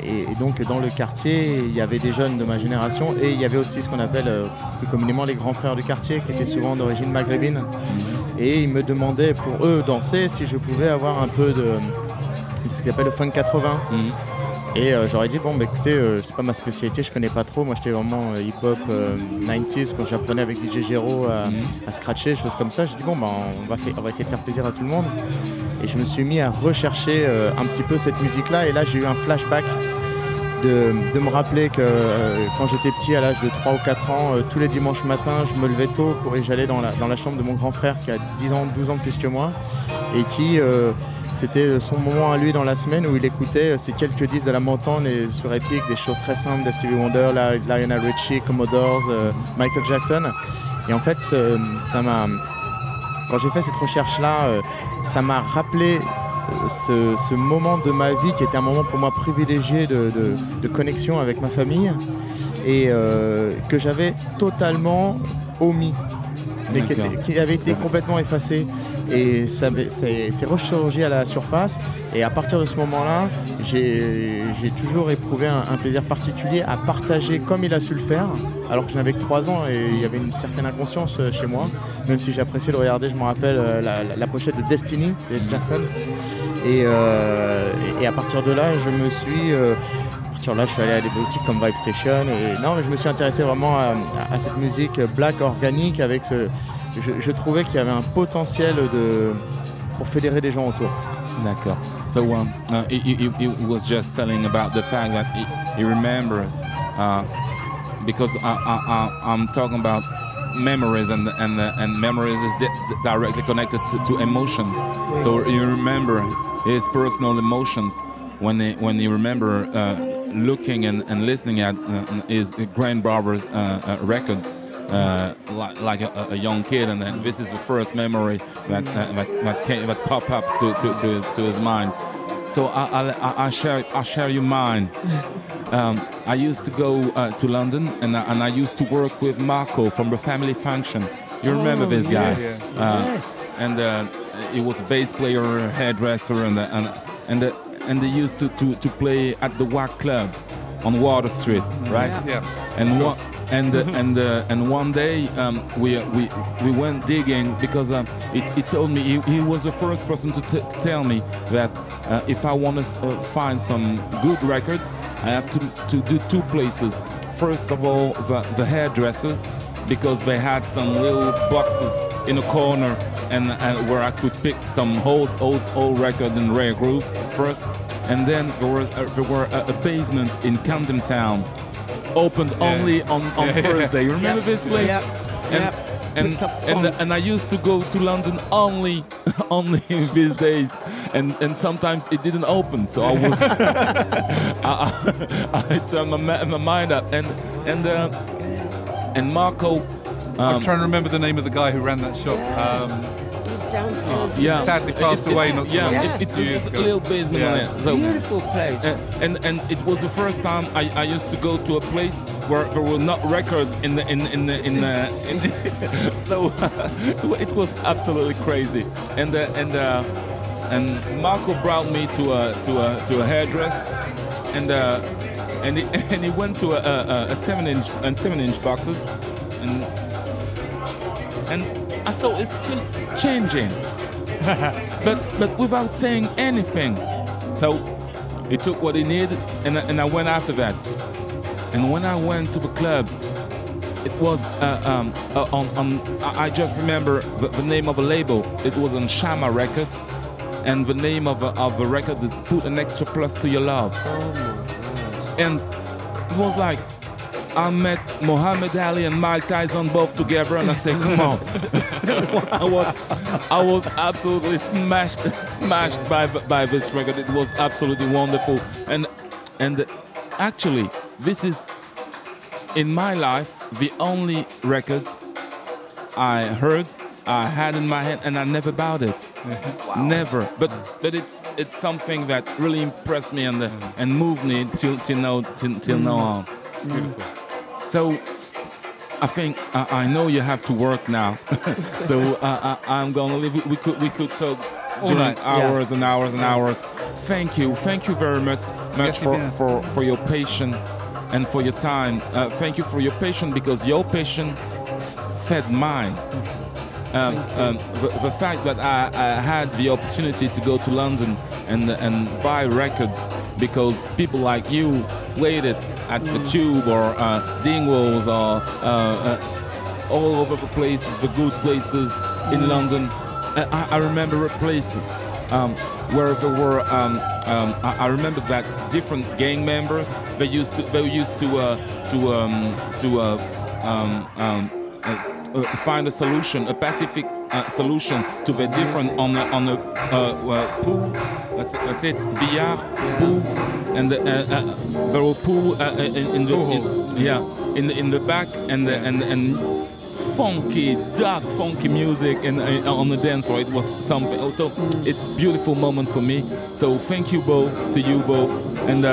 et donc dans le quartier, il y avait des jeunes de ma génération et il y avait aussi ce qu'on appelle euh, plus communément les grands frères du quartier qui étaient souvent d'origine maghrébine. Et ils me demandaient pour eux danser si je pouvais avoir un peu de, ce qu'ils appellent le funk 80. Mhm. Et euh, j'aurais dit, bon, bah, écoutez, euh, c'est pas ma spécialité, je connais pas trop. Moi, j'étais vraiment euh, hip-hop euh, 90s quand j'apprenais avec DJ Gero à, Mhm. à scratcher, choses comme ça. J'ai dit, bon, bah, on, va on va essayer de faire plaisir à tout le monde. Et je me suis mis à rechercher un petit peu cette musique-là. Et là, j'ai eu un flashback de, de me rappeler que quand j'étais petit, à l'âge de 3 ou 4 ans, tous les dimanches matins, je me levais tôt pour et j'allais dans la, dans la chambre de mon grand frère qui a 10 ans, 12 ans de plus que moi et qui, c'était son moment à lui dans la semaine où il écoutait euh, ces quelques disques de la Motown et sur Epic, des choses très simples de Stevie Wonder, Lionel Richie, Commodores, euh, Michael Jackson. Et en fait, ça m'a, quand j'ai fait cette recherche-là, euh, ça m'a rappelé euh, ce, ce moment de ma vie qui était un moment pour moi privilégié de, de- de connexion avec ma famille et euh, que j'avais totalement omis, mais qui, D'accord. était- qui avait été complètement effacé. Et c'est ressurgi à la surface. Et à partir de ce moment-là, j'ai toujours éprouvé un, plaisir particulier à partager comme il a su le faire, alors que je n'avais que 3 ans et il y avait une certaine inconscience euh, chez moi, même si j'ai apprécié de regarder, je me rappelle, euh, la, pochette de Destiny des Jacksons. Et, euh, et- à partir de là, je me suis. euh, à partir de là, je suis allé à des boutiques comme Vibe Station. Et non, mais je me suis intéressé vraiment à cette musique black organique avec ce. Je, je trouvais qu'il y avait un potentiel de pour fédérer des gens autour. D'accord. So um, uh, was just telling about the fact that he, he remembers uh, because I, I, I, I'm talking about memories and and and memories is di- directly connected to, to emotions. So you remember his personal emotions when he, when you remember uh, looking and, and listening at uh, his grandbrother's uh, uh, record. Uh, like, like a, a young kid, and then this is the first memory that uh, that that, came, that pop ups to, to, to, his, to his mind. So I, I, I share I share your mine. Um, I used to go uh, to London, and I, and I used to work with Marco from the Family Function. You remember Oh, this guy? yes, Uh, yes. And uh, he was a bass player, hairdresser, and uh, and and uh, and they used to, to, to play at the Wack Club on Water Street, right? Yeah. And one and uh, and uh, and one day um, we uh, we we went digging because uh, it, he told me he, he was the first person to, t- to tell me that uh, if I want to uh, find some good records, I have to to do two places. First of all, the the hairdressers because they had some little boxes in a corner and, and where I could pick some old old old record and rare grooves first, and then there were uh, there were a, a basement in Camden Town, opened only on, on Yeah. Thursday. You remember Yep. this place? Yep. And Yep. and and, and I used to go to London only only these days, and and sometimes it didn't open, so I was I, I, I turned my, my mind up, and and uh, and Marco. I'm Um, trying to remember the name of the guy who ran that shop. Um, He's downstairs. yeah, sadly passed It- it- away not too yeah, long it, ago. it, Two it was a little basement Yeah. on it. So, Beautiful place. and, and and it was the first time I, I used to go to a place where there were not records in the in in the in the, in the so it was absolutely crazy and uh, and uh, and Marco brought me to a to a to a hairdress and uh, and he, and he went to a, a, a seven inch and seven inch boxes and and I saw his face changing but but without saying anything. So he took what he needed, and I, and I went after that. And when I went to the club, it was uh, um, uh, on, on I I just remember the, the name of a label. It was on Shama Records, and the name of a, of the record is "Put an Extra Plus to Your Love." And it was like I met Muhammad Ali and Mike Tyson both together, and I said, "Come on!" I was, I was absolutely smashed, smashed by by this record. It was absolutely wonderful, and and actually, this is in my life the only record I heard, I had in my head, and I never bought it. Never. But but it's it's something that really impressed me and and moved me till till now till, till mm. now on. So I think I, I know you have to work now. so uh, I, I'm gonna leave. We could we could talk during right, yeah. hours and hours and hours. Thank you, thank you very much, much Yes, for, for for your patience and for your time. Uh, thank you for your patience because your patience fed mine. Um, um, the, the fact that I, I had the opportunity to go to London and and buy records because people like you played it at the Tube or uh, Dingwalls or uh, uh, all over the places, the good places in London. Uh, I, I remember a place um, where there were. Um, um, I, I remember that different gang members they used to they used to uh, to um, to uh, find a solution, a pacific uh, solution to the different on a, on a uh, uh, pool. Let's let's say billard pool, and the, uh, uh, there were pool uh, in, in the in, yeah in the, in the back and the, and and funky, dark, funky music and uh, on the dance floor. It was something. So it's beautiful moment for me. So thank you both to you both, and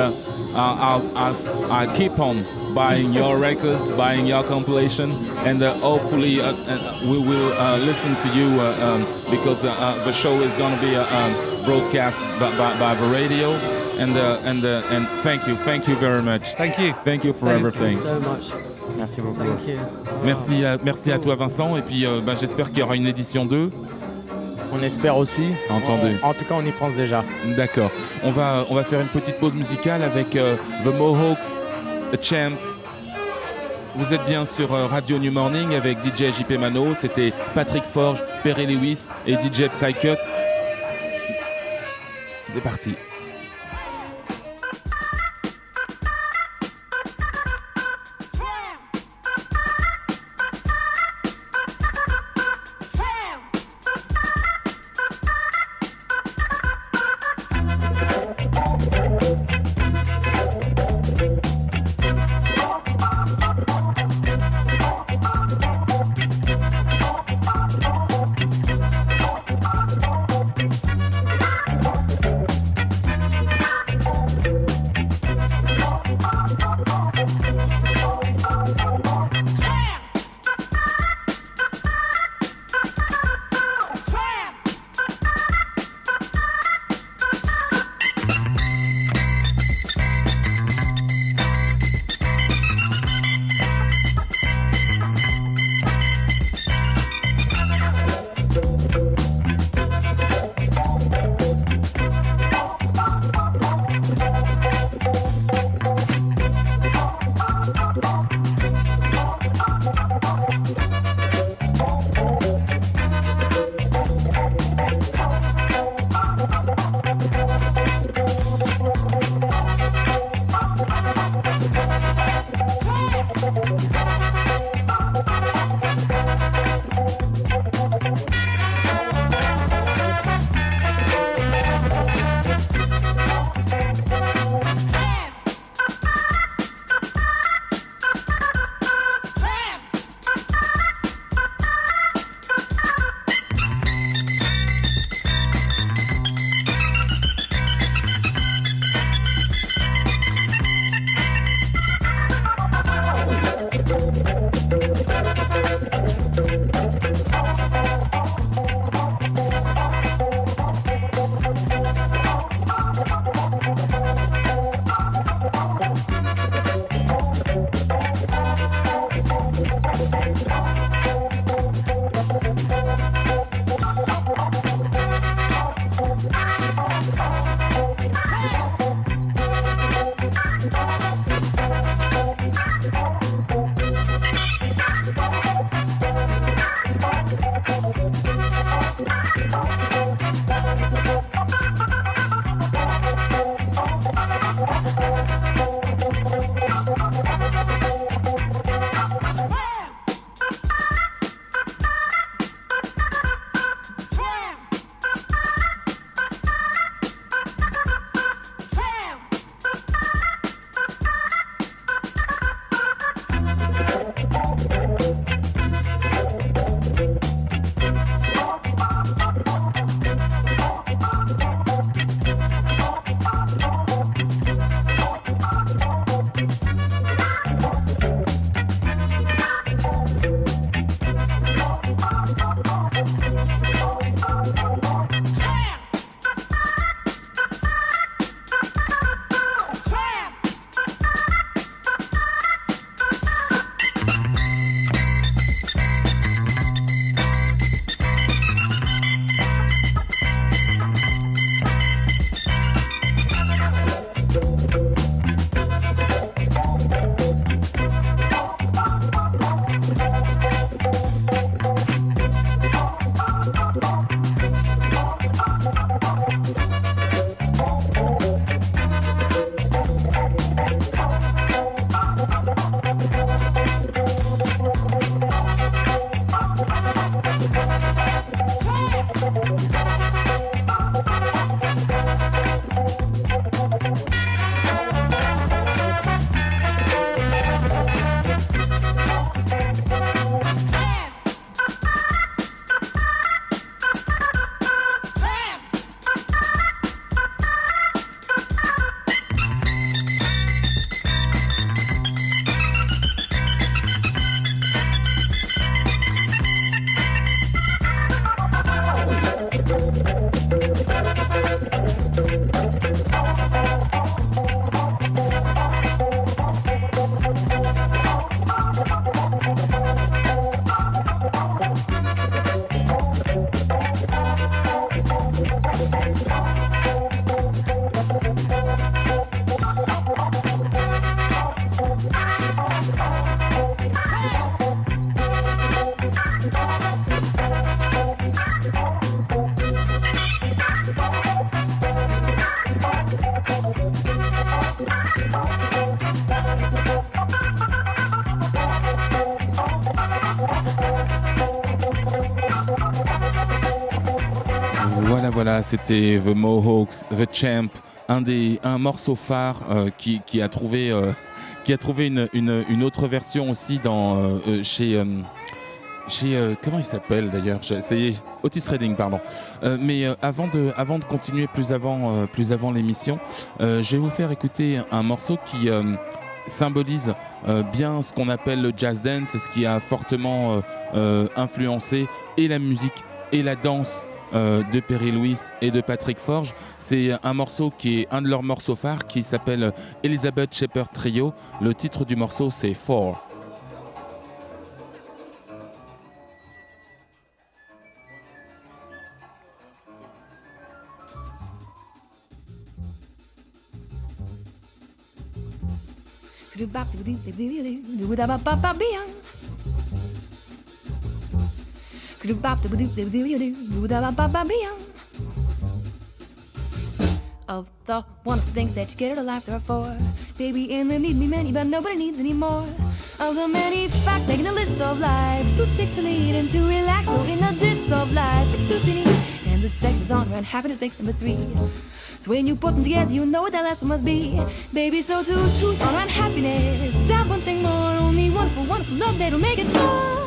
uh, I'll, I'll I'll keep on buying your records, buying your compilation, and uh, hopefully uh, uh, we will uh, listen to you uh, um, because uh, uh, the show is going to be uh, um, broadcast by, by, by the radio. And uh, and uh, and thank you, thank you very much. Thank you. Thank you for Thank everything. you so much. Merci beaucoup. Thank you. Merci à, merci à toi Vincent et puis euh, bah, j'espère qu'il y aura une édition 2. On espère aussi. Entendu. En, en tout cas, on y pense déjà. D'accord. On va, on va faire une petite pause musicale avec euh, The Mohawks, A Champ. Vous êtes bien sur euh, Radio New Morning avec DJ JP Mano. C'était Patrick Forge, Perry Lewis et DJ Psycut. C'est parti. C'était The Mohawks, The Champ, un, des, un morceau phare euh, qui, a trouvé, euh, qui a trouvé une, une, une autre version aussi dans, euh, chez. chez comment il s'appelle d'ailleurs? Je- Ça y est, Otis Redding, pardon. Mais avant de, avant de continuer plus avant, plus avant l'émission, je vais vous faire écouter un morceau qui symbolise bien ce qu'on appelle le jazz dance, ce qui a fortement influencé et la musique et la danse euh, de Perry Lewis et de Patrick Forge. C'est un morceau qui est un de leurs morceaux phares qui s'appelle Elizabeth Shepherd Trio. Le titre du morceau c'est Four. Of the wonderful things that you get out of life, there are four. Baby, and there need be many, but nobody needs any more. Of the many facts making a list of life, two takes the lead and to relax, floating the gist of life. It's too thin, and the second is honor and happiness makes number three. So when you put them together, you know what that last one must be. Baby, so to truth, honor, and happiness. Have one thing more, only wonderful, wonderful love that'll make it four.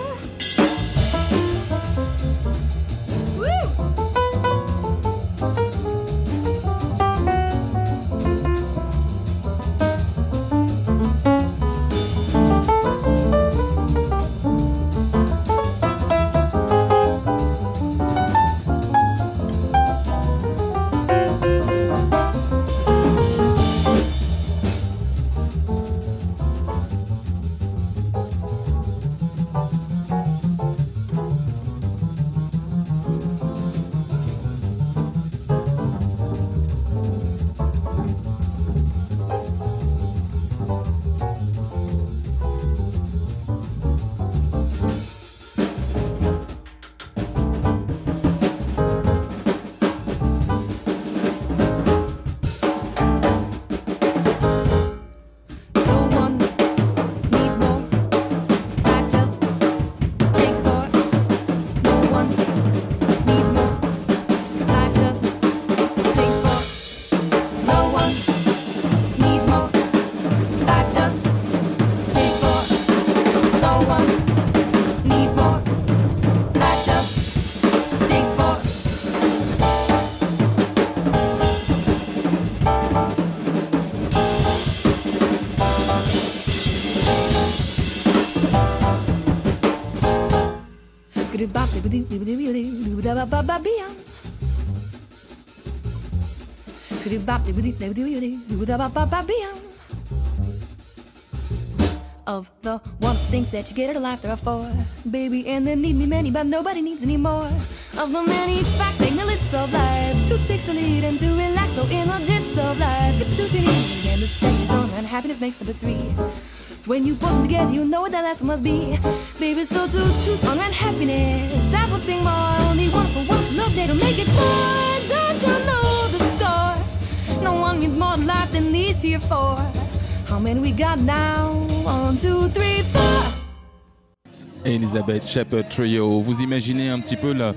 Of the wonderful things that you get out of life, there are four. Baby, and there need me many, but nobody needs any more. Of the many facts, make the list of life. Two takes the lead and to relax, no inner gist of life. It's two can eat, and the second is on, and happiness makes number three. When you put them together, you know what that last one must be. Baby, so to truth, honor, and happiness. Have one thing more, only wonderful, wonderful love, they don't make it four. Don't you know the score? No one means more life than these here four. How many we got now? One, two, three, four. Elizabeth Shepherd Trio. Vous imaginez un petit peu la-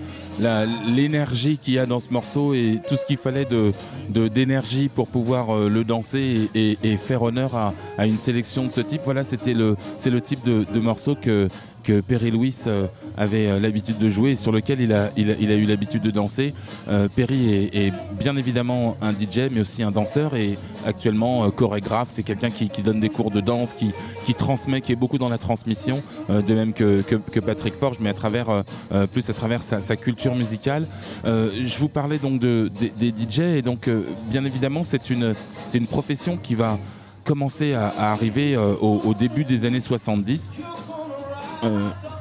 l'énergie qu'il y a dans ce morceau et tout ce qu'il fallait de d'énergie pour pouvoir euh, le danser et, faire honneur à, à une sélection de ce type. Voilà, c'était le c'est le type de morceau que que Perry Lewis euh, avait euh, l'habitude de jouer et sur lequel il a, eu l'habitude de danser. Euh, Perry est, bien évidemment un DJ mais aussi un danseur et actuellement chorégraphe. C'est quelqu'un qui, donne des cours de danse, qui, transmet, qui est beaucoup dans la transmission, de même que, Patrick Forge, mais à travers, plus à travers sa, culture musicale. Je vous parlais donc de, des, DJ et donc bien évidemment c'est une, profession qui va commencer à, arriver au début des années 70.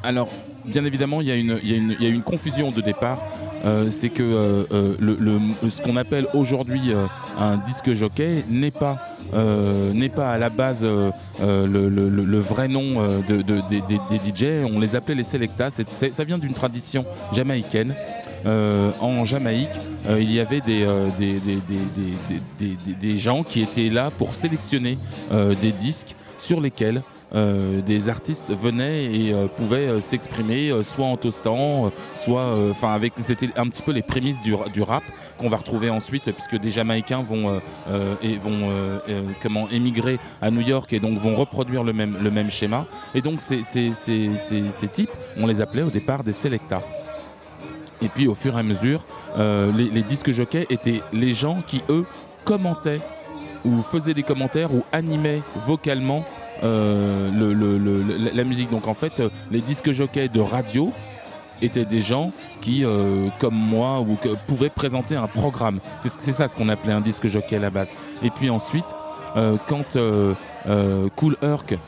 Alors, bien évidemment, il y, a une- confusion de départ. Euh, c'est que euh, euh, ce qu'on appelle aujourd'hui un disque jockey n'est pas, à la base le, vrai nom de, de- des- DJ. On les appelait les selectas. Ça vient d'une tradition jamaïcaine. En Jamaïque, il y avait des, gens qui étaient là pour sélectionner des disques sur lesquels des artistes venaient et euh, pouvaient euh, s'exprimer euh, soit en toastant, euh, soit euh, enfin avec c'était un petit peu les prémices du, rap qu'on va retrouver ensuite puisque des Jamaïcains vont euh, euh, euh, euh, comment émigrer à New York et donc vont reproduire le même le même schéma et donc ces, types on les appelait au départ des selecta. Et puis au fur et à mesure, euh, les, les disques jockeys étaient les gens qui, eux, commentaient ou faisaient des commentaires ou animaient vocalement euh, la- musique. Donc en fait, euh, les disques jockeys de radio étaient des gens qui, euh, comme moi, ou que- pouvaient présenter un programme. C'est ce- c'est ça ce qu'on appelait un disque jockey à la base. Et puis ensuite, quand Cool Herc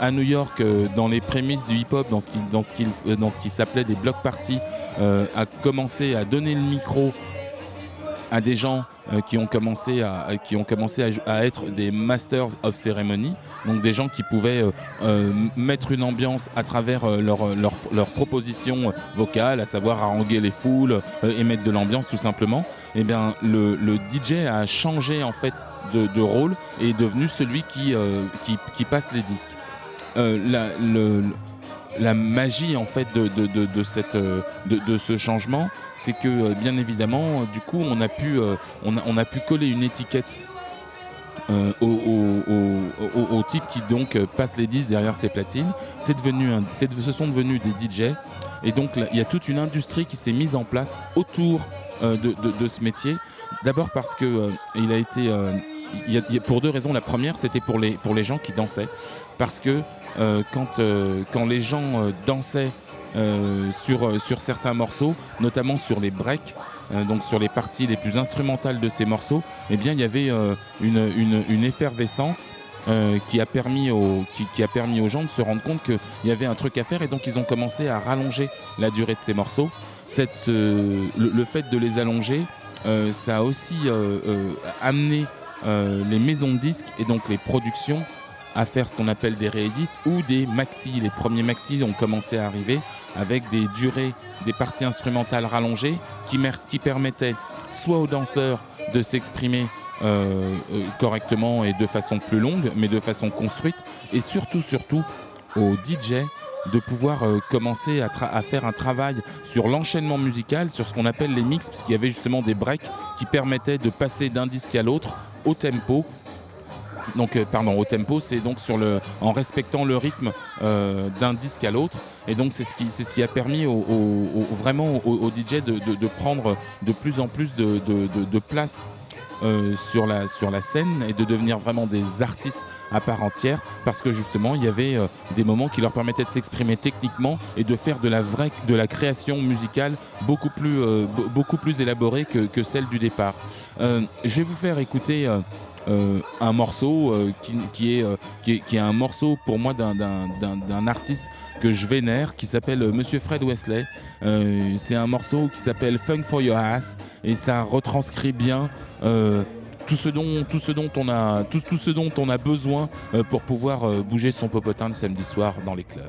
à New York, dans les prémices du hip-hop, dans ce qui, ce qui s'appelait des block parties, a commencé à donner le micro à des gens qui ont commencé à, à- qui ont commencé à, être des masters of ceremony, donc des gens qui pouvaient euh, euh, mettre une ambiance à travers euh, leur, leur, leur proposition vocale, à savoir haranguer les foules euh, et mettre de l'ambiance tout simplement. Et bien le, DJ a changé en fait de, rôle et est devenu celui qui, euh, qui, passe les disques. Euh, la magie en fait de, euh, ce changement, c'est que euh, bien évidemment, euh, du coup, on a pu, on a, pu coller une étiquette au, type qui donc passe les disques derrière ses platines. Ce sont devenus des DJ, et donc il y a toute une industrie qui s'est mise en place autour de, ce métier. D'abord parce que il a été, pour deux raisons. La première, c'était pour les, gens qui dansaient, parce que quand, euh, quand les gens euh, dansaient euh, sur, euh, sur certains morceaux, notamment sur les breaks, euh, donc sur les parties les plus instrumentales de ces morceaux, eh bien il y avait euh, une, une- effervescence euh, qui, a permis aux, qui, a permis aux gens de se rendre compte qu'il y avait un truc à faire et donc ils ont commencé à rallonger la durée de ces morceaux. Cette, ce- le, fait de les allonger, euh, ça a aussi euh, euh, amené euh, les maisons de disques et donc les productions à faire ce qu'on appelle des réédits ou des maxi. Les premiers maxi ont commencé à arriver avec des durées, des parties instrumentales rallongées qui, permettaient soit aux danseurs de s'exprimer euh, euh, correctement et de façon plus longue, mais de façon construite, et surtout, surtout aux DJ de pouvoir euh, commencer à faire un travail sur l'enchaînement musical, sur ce qu'on appelle les mix, puisqu'il y avait justement des breaks qui permettaient de passer d'un disque à l'autre au tempo. Donc, euh, pardon, au tempo, c'est donc sur le, en respectant le rythme euh, d'un disque à l'autre. Et donc, c'est ce qui, a permis au, vraiment au DJ de, prendre de plus en plus de, place euh, sur, la, scène et de devenir vraiment des artistes à part entière parce que justement il y avait des moments qui leur permettaient de s'exprimer techniquement et de faire de la vraie création musicale beaucoup plus élaborée que, que celle du départ. Je vais vous faire écouter un morceau euh, qui, qui est, euh, qui, est, qui est un morceau pour moi d'un- artiste que je vénère qui s'appelle euh, Monsieur Fred Wesley. Euh, C'est un morceau qui s'appelle Funk for Your Ass et ça retranscrit bien euh, tout ce dont tout ce dont on a tout, tout ce dont on a besoin euh, pour pouvoir euh, bouger son popotin le samedi soir dans les clubs.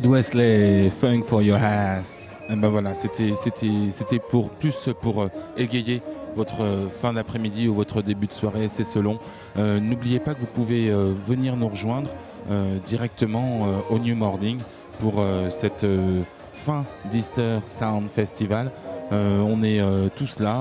Fred Wesley, Funk for Your Ass. Et ben voilà, c'était pour plus pour euh, égayer votre euh, fin d'après-midi ou votre début de soirée, c'est selon. Euh, N'oubliez pas que vous pouvez venir nous rejoindre directement au New Morning pour cette fin d'Easter Sound Festival. On est tous là,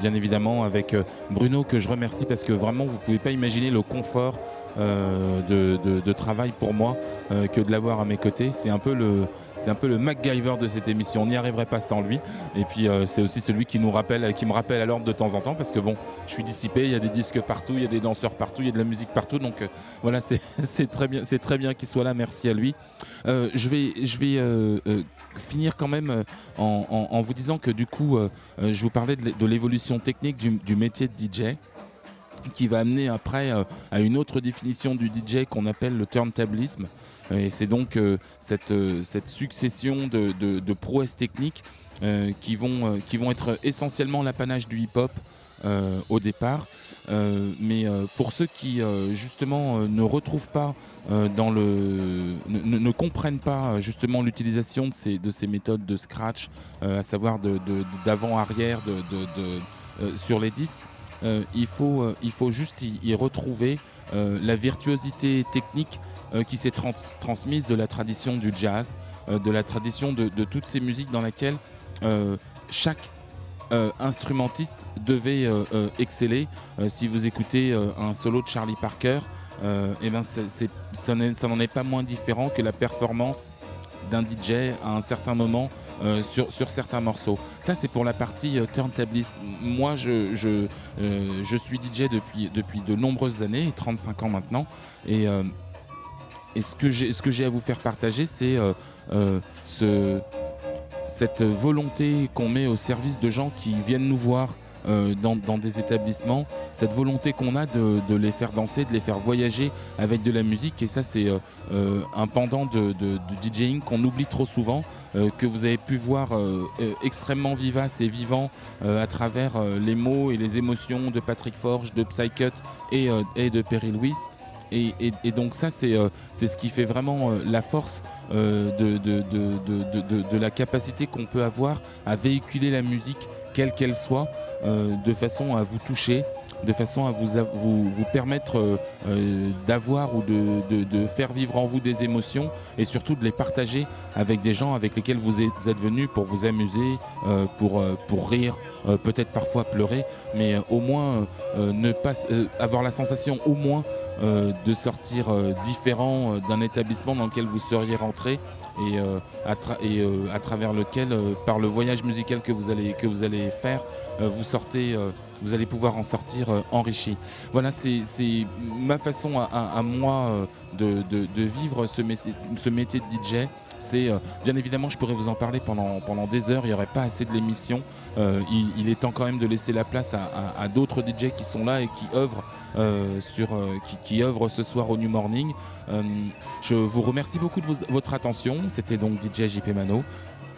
bien évidemment, avec Bruno que je remercie parce que vraiment vous pouvez pas imaginer le confort de travail pour moi euh, que de l'avoir à mes côtés. C'est un peu le c'est un peu le MacGyver de cette émission. On n'y arriverait pas sans lui. Et puis euh, c'est aussi celui qui nous rappelle, qui me rappelle à l'ordre de temps en temps parce que bon, je suis dissipé. Il y a des disques partout, il y a des danseurs partout, il y a de la musique partout. Donc euh, voilà, c'est très bien, c'est très bien qu'il soit là. Merci à lui. Je vais je vais finir quand même en, en- vous disant que du coup, je vous parlais de l'é- de l'évolution technique du, du métier de DJ qui va amener après à une autre définition du DJ qu'on appelle le turntablisme. Et c'est donc euh, cette, euh, cette succession de, prouesses techniques euh, qui, vont, être essentiellement l'apanage du hip-hop au départ. Mais pour ceux qui justement ne retrouvent pas ne, ne- ne comprennent pas justement l'utilisation de ces, de ces méthodes de scratch, à savoir d'avant-arrière sur les disques, il, faut, juste y, retrouver la virtuosité technique qui s'est trans- transmise de la tradition du jazz, euh, de la tradition de, toutes ces musiques dans lesquelles euh, chaque euh, instrumentiste devait euh, euh, exceller. Euh, si vous écoutez euh, un solo de Charlie Parker, euh, eh ben ça n'en est pas moins différent que la performance d'un DJ à un certain moment euh, sur, certains morceaux. Ça, c'est pour la partie euh, turntablisme. Moi, je, je, euh, je suis DJ depuis, depuis de nombreuses années, 35 ans maintenant, et, euh, et ce que j'ai à vous faire partager, c'est euh, euh, ce, cette volonté qu'on met au service de gens qui viennent nous voir euh, dans, des établissements, cette volonté qu'on a de, les faire danser, de les faire voyager avec de la musique. Et ça, c'est un pendant de, DJing qu'on oublie trop souvent, que vous avez pu voir extrêmement vivace et vivant à travers les mots et les émotions de Patrick Forge, de Psycut et, et de Perry Lewis. Et, donc ça, c'est euh, c'est ce qui fait vraiment euh, la force euh, de, la capacité qu'on peut avoir à véhiculer la musique, quelle qu'elle soit, de façon à vous toucher, de façon à vous, permettre d'avoir ou de, faire vivre en vous des émotions et surtout de les partager avec des gens avec lesquels vous êtes, venus pour vous amuser, pour, rire, peut-être parfois pleurer, mais euh, au moins euh, euh, ne pas euh, avoir la sensation au moins euh, de sortir euh, différent euh, d'un établissement dans lequel vous seriez rentré et, euh, à, euh, travers lequel, euh, par le voyage musical que vous allez, faire, euh, vous sortez, euh, vous allez pouvoir en sortir euh, enrichi. Voilà, c'est ma façon à, moi euh, de, vivre ce métier de DJ. Euh, bien évidemment, je pourrais vous en parler pendant, pendant des heures. Il n'y aurait pas assez de l'émission. Euh, il, est temps quand même de laisser la place à, d'autres DJ qui sont là et qui œuvrent euh, qui, œuvrent ce soir au New Morning. Je vous remercie beaucoup de votre attention. C'était donc DJ JP Mano,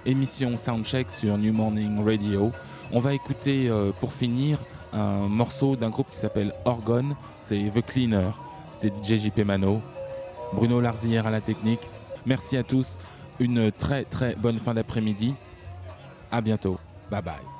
émission Soundcheck sur New Morning Radio. On va écouter pour finir un morceau d'un groupe qui s'appelle Orgone, c'est The Cleaner. C'était DJ JP Mano, Bruno Larzillière à la technique. Merci à tous. Une très très bonne fin d'après-midi. À bientôt. Bye bye.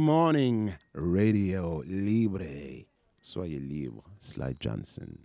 Morning Radio Libre. Soyez libre. Sly Johnson.